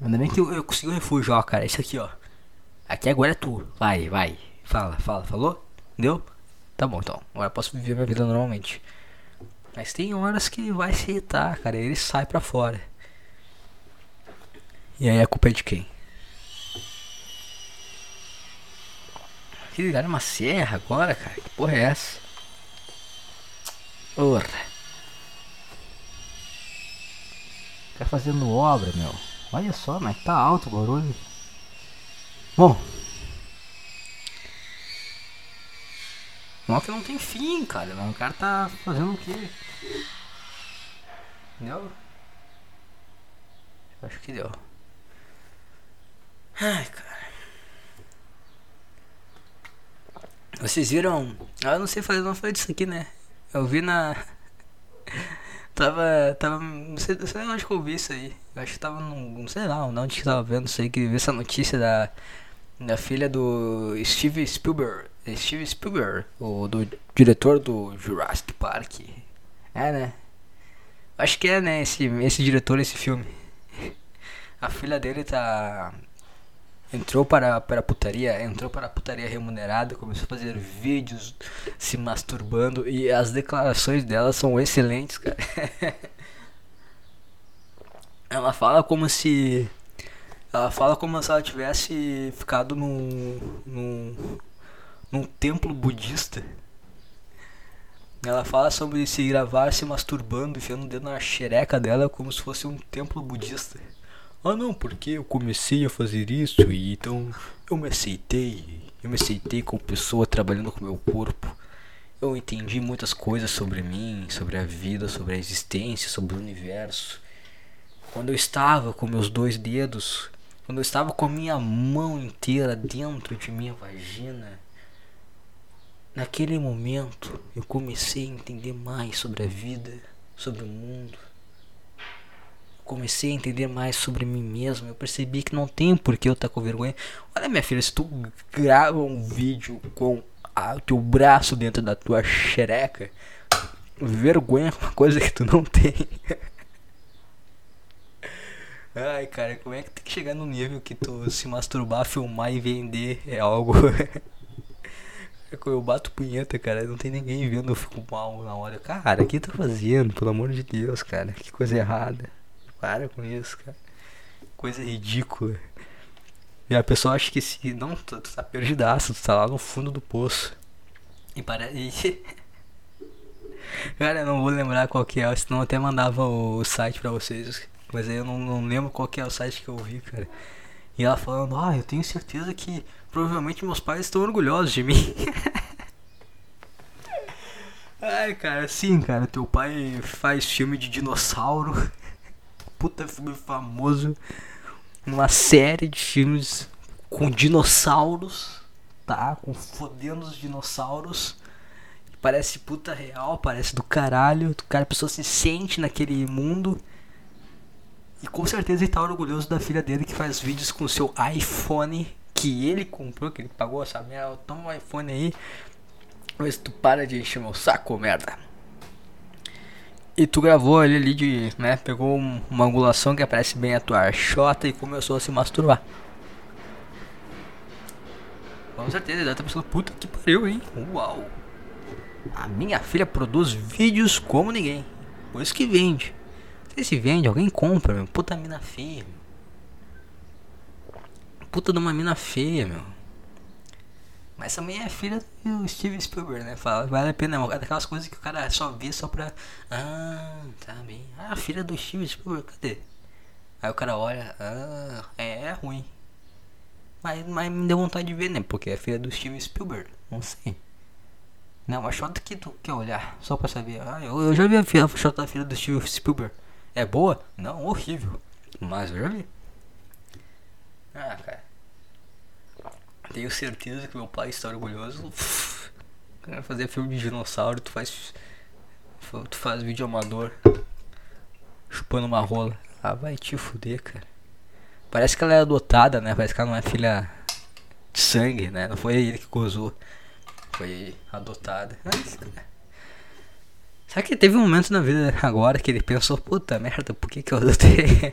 Ainda bem que eu, eu consegui o refúgio, ó, cara. Esse aqui, ó. Aqui agora é tu. Vai, vai. Fala, fala, falou? Deu? Tá bom, então. Agora posso viver minha vida normalmente. Mas tem horas que vai se irritar, cara. Ele sai pra fora. E aí a culpa é de quem? Que ligar uma serra agora, cara? Que porra é essa? Porra. Tá fazendo obra, meu. Olha só, mas tá alto o barulho. Bom. Não que não tem fim, cara. O cara tá fazendo o quê? Entendeu? Acho que deu. Ai, cara. Vocês viram? Ah, eu não sei fazer, não falei disso aqui, né? Eu vi na. tava. Tava. Não sei, sei onde que eu vi isso aí. Eu acho que tava num. Não sei lá onde que tava vendo isso aí, que vi essa notícia da da filha do Steve Spielberg. Steve Spielberg, o do diretor do Jurassic Park. É, né? Acho que é, né? Esse, esse diretor, esse filme. A filha dele tá. Entrou para, para a putaria, entrou para a putaria remunerada, começou a fazer vídeos se masturbando e as declarações dela são excelentes, cara. Ela fala como se ela fala como se ela tivesse ficado num, num, num templo budista. Ela fala sobre se gravar se masturbando, enfiando o dedo na xereca dela como se fosse um templo budista. Ah não, porque eu comecei a fazer isso e então eu me aceitei. Eu me aceitei como pessoa trabalhando com meu corpo. Eu entendi muitas coisas sobre mim, sobre a vida, sobre a existência, sobre o universo. Quando eu estava com meus dois dedos, quando eu estava com a minha mão inteira dentro de minha vagina, naquele momento eu comecei a entender mais sobre a vida, sobre o mundo. Comecei a entender mais sobre mim mesmo. Eu percebi que não tem por que eu estar com vergonha. Olha, minha filha, se tu grava um vídeo com o teu braço dentro da tua xereca, vergonha é uma coisa que tu não tem. Ai, cara, como é que tem que chegar no nível que tu se masturbar, filmar e vender é algo. eu bato punheta, cara, não tem ninguém vendo eu fico mal na hora. Cara, o que tá fazendo? Pelo amor de Deus, cara, que coisa errada. Para com isso, cara. Coisa ridícula. E a pessoa acha que se. Não, tu, tu tá perdidaço, tu tá lá no fundo do poço. E parece. Cara, eu não vou lembrar qual que é, senão eu até mandava o site pra vocês. Mas aí eu não, não lembro qual que é o site que eu vi, cara. E ela falando, ah, eu tenho certeza que provavelmente meus pais estão orgulhosos de mim. Ai, cara, sim, cara, teu pai faz filme de dinossauro. Puta filme famoso uma série de filmes com dinossauros, tá? Com fodendo os dinossauros. Parece puta real, parece do caralho. O cara, a pessoa se sente naquele mundo. E com certeza ele tá orgulhoso da filha dele que faz vídeos com seu iPhone que ele comprou, que ele pagou essa merda. Toma um iPhone aí. Se tu para de encher meu saco, merda. E tu gravou ele ali de, né, pegou uma angulação que aparece bem a tua chota e começou a se masturbar. Com certeza, deve estar pensando, puta que pariu, hein? Uau! A minha filha produz vídeos como ninguém. Por isso que vende. Se vende, alguém compra, meu. Puta mina feia, meu. Puta de uma mina feia, meu. Mas também é filha do Steven Spielberg, né? Fala, vale a pena, é daquelas coisas que o cara só vê só pra. Ah, tá bem. Ah, filha do Steven Spielberg, cadê? Aí o cara olha, ah, é, é ruim. Mas, mas me deu vontade de ver, né? Porque é filha do Steven Spielberg, não sei. Não, a shot que tu quer olhar, só pra saber. Ah, eu, eu já vi a, filha, shot da filha do Steven Spielberg. É boa? Não, horrível. Mas eu já vi. Ah, cara. Tenho certeza que meu pai está orgulhoso. Fazer filme de dinossauro, tu faz. Tu faz vídeo amador. Chupando uma rola. Ah, vai te fuder, cara. Parece que ela é adotada, né? Parece que ela não é filha de sangue, né? Não foi ele que gozou. Foi adotada. Será que teve um momento na vida agora que ele pensou, puta merda, por que que eu adotei?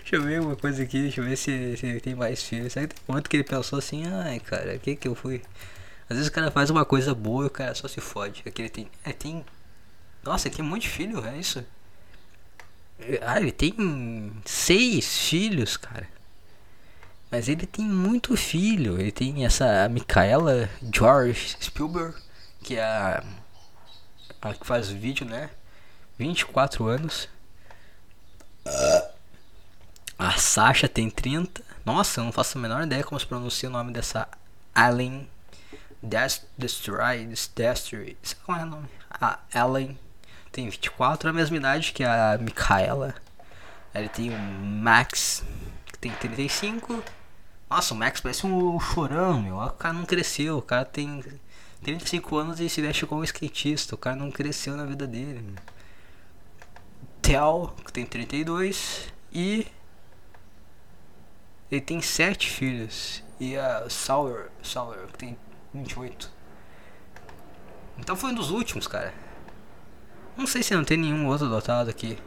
Deixa eu ver uma coisa aqui, deixa eu ver se, se ele tem mais filhos. Será que tem quanto que ele pensou assim, ai cara, o que que eu fui? Às vezes o cara faz uma coisa boa e o cara só se fode. Aqui ele tem. É, tem. Nossa, um monte de filho, é isso? Ah, ele tem seis filhos, cara. Mas ele tem muito filho. Ele tem essa Micaela George Spielberg, que é a, a que faz vídeo, né? 24 anos. A Sasha tem 30. Nossa, eu não faço a menor ideia como se pronuncia o nome dessa Alien Destroy, Destroy, qual é o nome? A Ellen tem 24, a mesma idade que a Micaela. Ele tem o Max, que tem 35. Nossa, o Max parece um chorão, meu. O cara não cresceu. O cara tem 35 anos e se veste como um skatista. O cara não cresceu na vida dele. Tel, que tem 32. E ele tem sete filhos. E a Sauer, Sauer que tem 28. Então foi um dos últimos, cara. Não sei se não tem nenhum outro adotado aqui.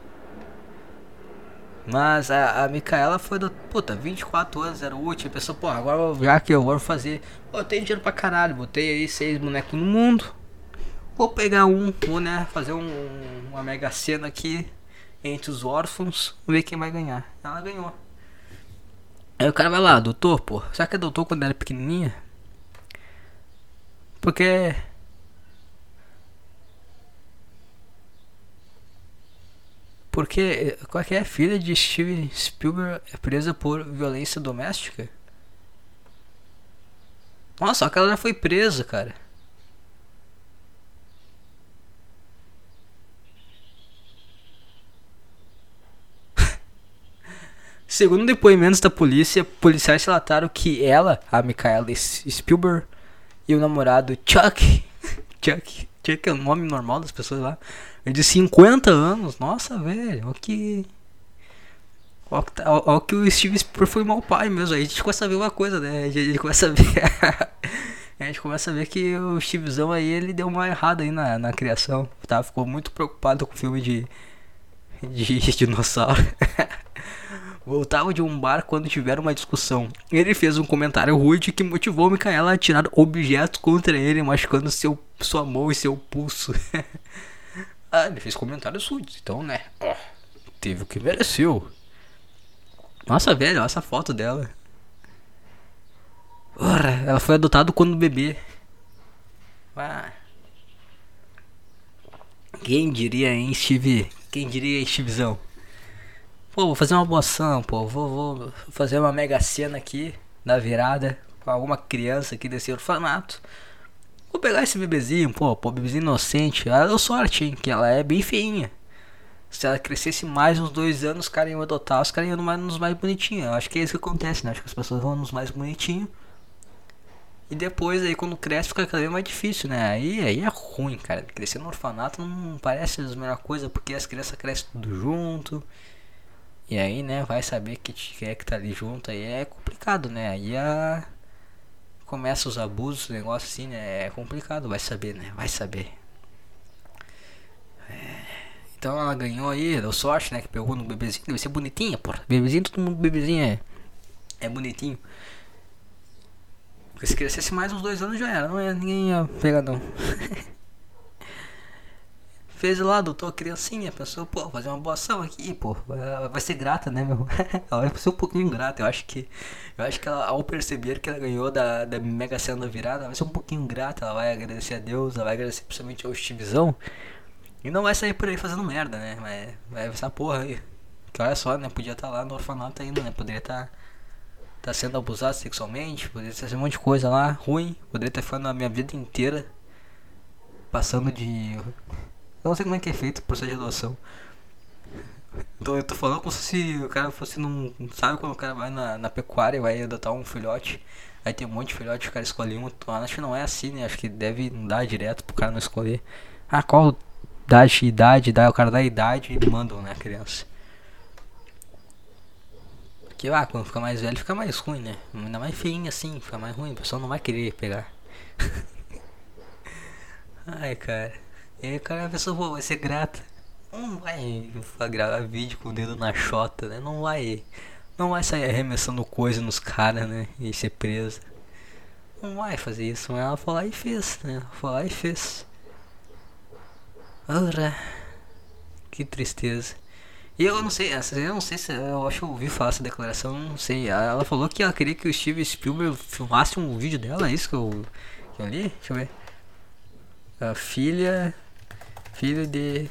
Mas a, a Micaela foi do. Puta, 24 anos era o último. Pensou, pô, agora já que eu vou fazer. Pô, eu tenho dinheiro pra caralho. Botei aí seis bonecos no mundo. Vou pegar um, vou né, fazer um, uma mega cena aqui entre os órfãos. Ver quem vai ganhar. Ela ganhou. Aí o cara vai lá, doutor, pô. Será que é doutor quando era pequenininha? Porque. Porque. Qual é que é? Filha de Steven Spielberg é presa por violência doméstica? Nossa, só que ela já foi presa, cara. Segundo depoimentos da polícia, policiais relataram que ela, a Micaela Spielberg, e o namorado Chuck, Chuck, Chuck é o nome normal das pessoas lá, de 50 anos. Nossa, velho, olha que. Olha tá, que o Steve Spielberg foi mau pai mesmo. Aí a gente começa a ver uma coisa, né? A gente começa a ver. a gente começa a ver que o Stevezão aí ele deu uma errada aí na, na criação. Tá? Ficou muito preocupado com o filme de. de dinossauro. Voltava de um bar quando tiveram uma discussão. Ele fez um comentário rude que motivou Micaela a tirar objetos contra ele, machucando seu, sua mão e seu pulso. Ah, ele fez comentários rudes, então, né? Oh, teve o que mereceu. Nossa, velho, olha essa foto dela. Ora, ela foi adotada quando bebê. Ah. Quem diria, hein, Steve? Quem diria, Stevezão? Pô, vou fazer uma boa ação, pô. Vou, vou fazer uma mega cena aqui na virada com alguma criança aqui desse orfanato. Vou pegar esse bebezinho, pô, pô, bebezinho inocente. Ela deu sorte, hein, que ela é bem feinha. Se ela crescesse mais uns dois anos, os caras iam adotar, os caras iam nos mais bonitinhos. Eu acho que é isso que acontece, né? Acho que as pessoas vão nos mais bonitinhos. E depois aí quando cresce fica cada vez mais difícil, né? Aí, aí é ruim, cara. Crescer no orfanato não parece a melhor coisa porque as crianças crescem tudo junto. E aí, né, vai saber que, que é que tá ali junto, aí é complicado, né? Aí a... começa os abusos, o negócio assim, né? É complicado, vai saber, né? Vai saber. É... Então ela ganhou aí, deu sorte, né? Que pegou no bebezinho, deve ser bonitinha, porra. Bebezinho, todo mundo bebezinho é, é bonitinho. Porque se crescesse mais uns dois anos já era, não ia, ninguém ia pegar não. fez lá, adotou a criancinha, pensou, pô, fazer uma boa ação aqui, pô, vai ser grata, né, meu? ela vai ser um pouquinho grata, eu acho que, eu acho que ela, ao perceber que ela ganhou da, da Mega Sena virada, ela vai ser um pouquinho grata, ela vai agradecer a Deus, ela vai agradecer principalmente ao Stevezão, e não vai sair por aí fazendo merda, né, vai, vai essa porra aí, que olha só, né, podia estar tá lá no orfanato ainda, né, poderia estar... Tá, tá sendo abusado sexualmente, poderia ser um monte de coisa lá ruim, poderia estar ficando a minha vida inteira passando de eu não sei como é que é feito o processo de adoção. Então eu tô falando como se o cara fosse num. Sabe quando o cara vai na, na pecuária e vai adotar um filhote? Aí tem um monte de filhote, o cara escolhe um. Acho que não é assim, né? Acho que deve dar direto pro cara não escolher. Ah, qual idade, idade, dá, o cara dá idade e mandam, né, a criança. Porque, ah, quando fica mais velho fica mais ruim, né? Ainda mais feinho assim, fica mais ruim, o pessoal não vai querer pegar. Ai, cara. E aí, cara, a pessoa pô, vai ser grata. Não vai gravar vídeo com o dedo na chota, né? Não vai. Não vai sair arremessando coisa nos caras, né? E ser presa. Não vai fazer isso, mas ela foi lá e fez, né? Ela foi lá e fez. Ora, que tristeza. E eu não sei, eu não sei se eu acho que eu ouvi falar essa declaração, não sei. Ela falou que ela queria que o Steve Spielberg filmasse um vídeo dela, é isso que eu, que eu li? Deixa eu ver. A filha filho de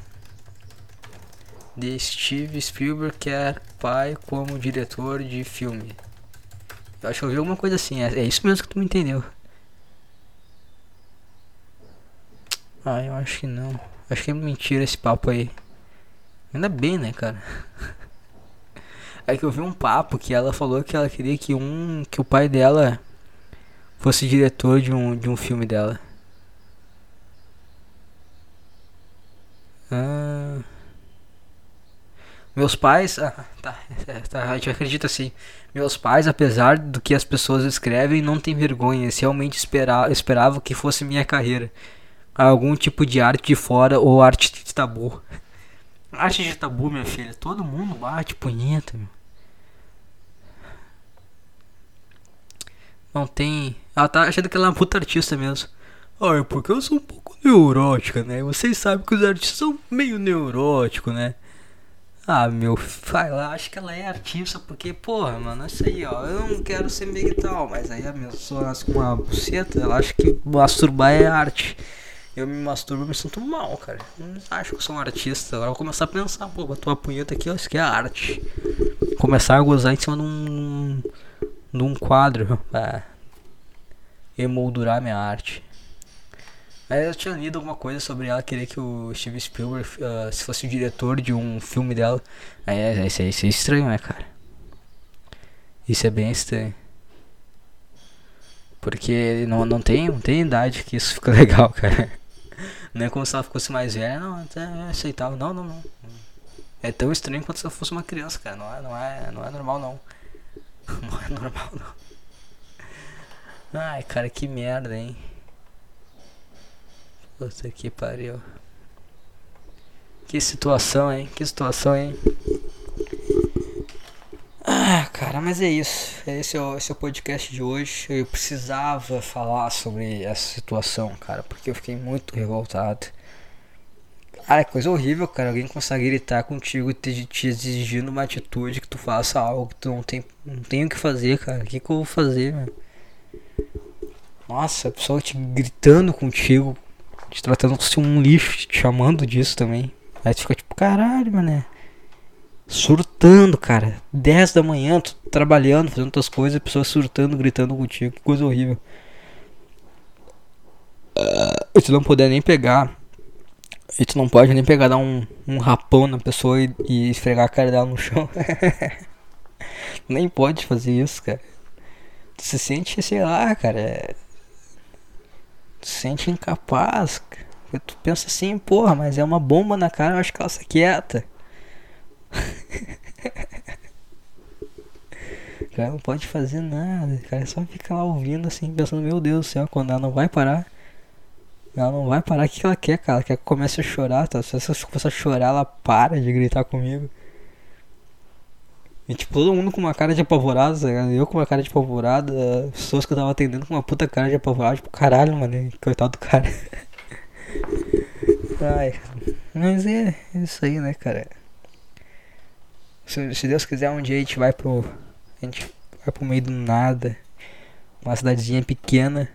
de Steve Spielberg que é pai como diretor de filme. Eu acho que eu vi alguma coisa assim, é, é isso mesmo que tu me entendeu. Ah, eu acho que não. Acho que é mentira esse papo aí. Ainda bem, né, cara? É que eu vi um papo que ela falou que ela queria que um que o pai dela fosse diretor de um de um filme dela. Ah. Meus pais. Ah, tá, é, tá, a gente acredita assim. Meus pais, apesar do que as pessoas escrevem, não têm vergonha. Eles realmente espera, esperavam que fosse minha carreira. Algum tipo de arte de fora ou arte de tabu. Arte de tabu, minha filha. Todo mundo bate punheta, meu. Não tem. Ela tá achando que ela é uma puta artista mesmo. Ah, é porque eu sou um pouco neurótica, né? Vocês sabem que os artistas são meio neuróticos, né? Ah, meu, vai lá, acho que ela é artista, porque, porra, mano, é isso aí, ó. Eu não quero ser meio tal, mas aí a pessoa nasce com uma buceta, ela acha que masturbar é arte. Eu me masturbo e me sinto mal, cara. Não acho que sou um artista. Agora eu vou começar a pensar, pô, a tua punheta aqui, ó, isso aqui é arte. Começar a gozar em cima de um. de um quadro, pra emoldurar minha arte. Mas eu tinha lido alguma coisa sobre ela querer que o Steven Spielberg uh, se fosse o diretor de um filme dela. É, isso, é, isso é estranho, né, cara? Isso é bem estranho. Porque não, não, tem, não tem idade que isso fica legal, cara. Não é como se ela fosse mais velha, não, é aceitável. Não, não, não. É tão estranho quanto se ela fosse uma criança, cara. Não é, não é, não é normal, não. Não é normal, não. Ai, cara, que merda, hein. Puta que pariu. Que situação, hein? Que situação, hein? Ah, cara, mas é isso. Esse é, o, esse é o podcast de hoje. Eu precisava falar sobre essa situação, cara, porque eu fiquei muito revoltado. Cara, é coisa horrível, cara. Alguém consegue gritar contigo e te, te exigindo uma atitude que tu faça algo que tu não tem, não tem o que fazer, cara. O que, que eu vou fazer, mano? Nossa, a pessoa te gritando contigo te tratando como um lixo, te chamando disso também. Aí tu fica tipo, caralho, mané. Surtando, cara. 10 da manhã, tu trabalhando, fazendo outras coisas, a pessoa surtando, gritando contigo. Que coisa horrível. Uh, e tu não puder nem pegar. E tu não pode nem pegar, dar um, um rapão na pessoa e, e esfregar a cara dela no chão. nem pode fazer isso, cara. Tu se sente, sei lá, cara. É se sente incapaz. Tu pensa assim, porra, mas é uma bomba na cara, eu acho que ela se quieta. cara não pode fazer nada, cara só fica lá ouvindo assim, pensando, meu Deus do céu, quando ela não vai parar. Ela não vai parar, o que ela quer, cara? Ela quer que comece a chorar, tá? Se ela começar a chorar, ela para de gritar comigo. E tipo, todo mundo com uma cara de apavorado, tá Eu com uma cara de apavorado, as pessoas que eu tava atendendo com uma puta cara de apavorado, tipo, caralho, mano, coitado do cara. Ai, mas é, é isso aí, né, cara? Se, se, Deus quiser, um dia a gente vai pro. A gente vai pro meio do nada, uma cidadezinha pequena.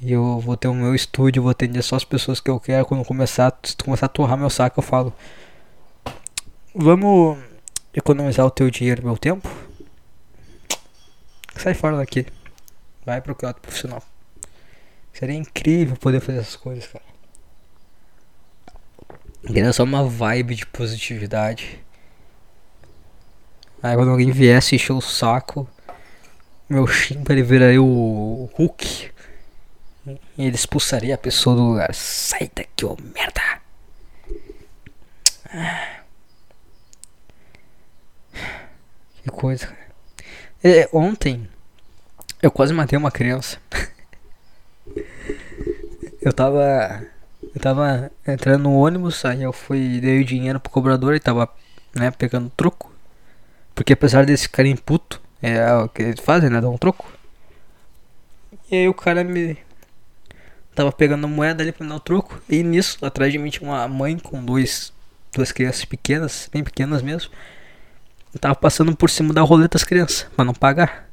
E eu vou ter o meu estúdio, vou atender só as pessoas que eu quero. Quando começar, começar a torrar meu saco, eu falo. Vamos economizar o teu dinheiro e meu tempo, sai fora daqui. Vai procurar outro profissional. Seria incrível poder fazer essas coisas, cara. Queria só uma vibe de positividade. Aí quando alguém viesse encher o saco, meu chimpa ele viraria o Hulk. E ele expulsaria a pessoa do lugar. Sai daqui, ô merda! Ah. Que coisa, cara. É, ontem eu quase matei uma criança. eu tava. Eu tava entrando no ônibus, aí eu fui, dei o dinheiro pro cobrador e tava, né, pegando troco. Porque apesar desse cara puto, é o que eles fazem, né, dar um troco. E aí o cara me tava pegando moeda ali pra me dar o troco. E nisso, atrás de mim tinha uma mãe com dois, duas crianças pequenas, bem pequenas mesmo. Eu tava passando por cima da roleta das crianças, pra não pagar.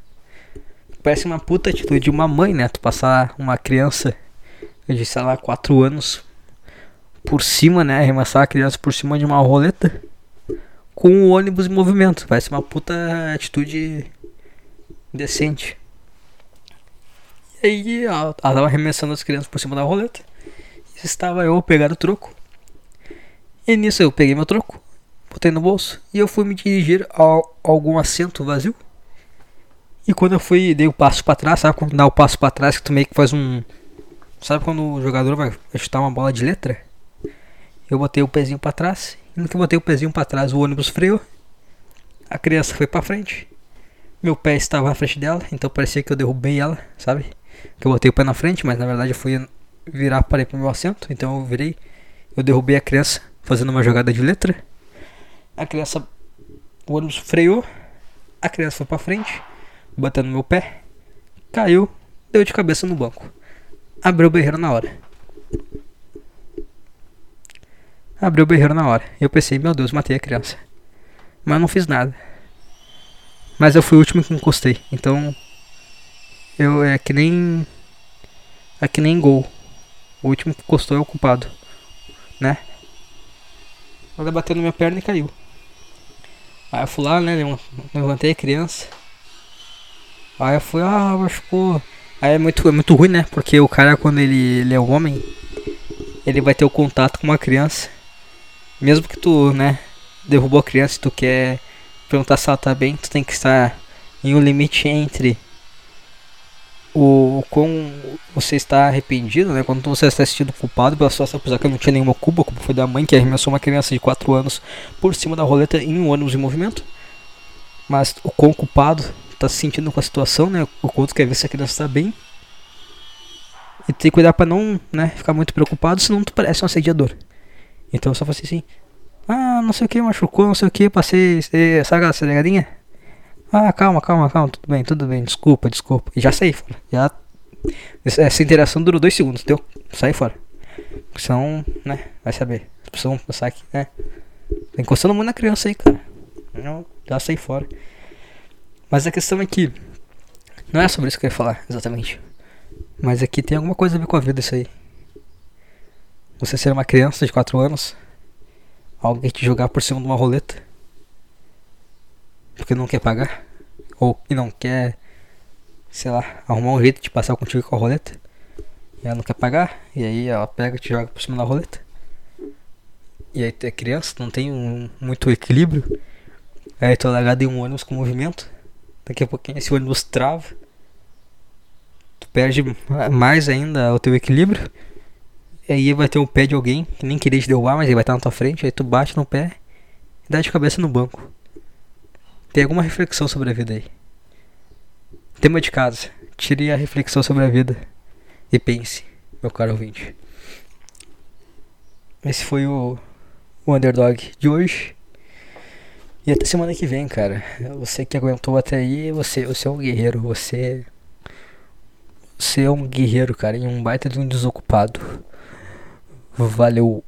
Parece uma puta atitude de uma mãe, né? Tu passar uma criança de, sei lá, 4 anos por cima, né? Arremessar a criança por cima de uma roleta com o ônibus em movimento. Parece uma puta atitude decente. E aí, ela tava arremessando as crianças por cima da roleta. E estava eu pegar o troco. E nisso eu peguei meu troco botei no bolso e eu fui me dirigir a, algum assento vazio. E quando eu fui, dei o passo para trás, sabe quando dá o passo para trás que tu meio que faz um. Sabe quando o jogador vai chutar uma bola de letra? Eu botei o pezinho para trás. E no que eu botei o pezinho para trás, o ônibus freou. A criança foi para frente. Meu pé estava na frente dela, então parecia que eu derrubei ela, sabe? Que eu botei o pé na frente, mas na verdade eu fui virar para ir pro meu assento, então eu virei. Eu derrubei a criança fazendo uma jogada de letra. A criança. O ônibus freou. A criança foi pra frente, batendo no meu pé. Caiu, deu de cabeça no banco. Abriu o berreiro na hora. Abriu o berreiro na hora. Eu pensei, meu Deus, matei a criança. Mas não fiz nada. Mas eu fui o último que encostei. Então. Eu é que nem. É que nem gol. O último que encostou é o culpado. Né? Ela bateu na minha perna e caiu. Aí eu fui lá, né? Levantei a criança. Aí eu fui, ah, machucou. Aí é muito, é muito ruim, né? Porque o cara, quando ele, ele é homem, ele vai ter o contato com uma criança. Mesmo que tu, né, derrubou a criança e tu quer perguntar se ela tá bem, tu tem que estar em um limite entre o, o quão você está arrependido, né? Quando você está sentindo culpado pela situação, apesar que não tinha nenhuma culpa, culpa foi da mãe que arremessou uma criança de 4 anos por cima da roleta em um ônibus em movimento. Mas o quão culpado tá se sentindo com a situação, né? O quanto quer ver se a criança está bem. E tem que cuidar para não, né, ficar muito preocupado, senão tu parece um assediador. Então eu só falei assim, ah, não sei o que, machucou, não sei o que, passei, sabe aquela cegadinha? Ah, calma, calma, calma, tudo bem, tudo bem, desculpa, desculpa. E já saí fora. Já. Essa interação durou dois segundos, deu? Saí fora. Senão, né, vai saber. As pensar que, né? Tá encostando muito na criança aí, cara. Eu já saí fora. Mas a questão é que. Não é sobre isso que eu ia falar, exatamente. Mas aqui tem alguma coisa a ver com a vida isso aí. Você ser uma criança de 4 anos, alguém te jogar por cima de uma roleta porque não quer pagar, ou que não quer, sei lá, arrumar um jeito de passar contigo com a roleta, e ela não quer pagar, e aí ela pega e te joga por cima da roleta. E aí tu é criança, não tem um, muito equilíbrio, aí tu é largado em um ônibus com movimento, daqui a pouquinho esse ônibus trava, tu perde mais ainda o teu equilíbrio, e aí vai ter um pé de alguém que nem queria te derrubar, mas ele vai estar na tua frente, aí tu bate no pé e dá de cabeça no banco. Tem alguma reflexão sobre a vida aí? Tema de casa. Tire a reflexão sobre a vida e pense, meu caro ouvinte. Esse foi o, o underdog de hoje. E até semana que vem, cara. Você que aguentou até aí, você, você é um guerreiro. Você. Você é um guerreiro, cara. E um baita de um desocupado. Valeu.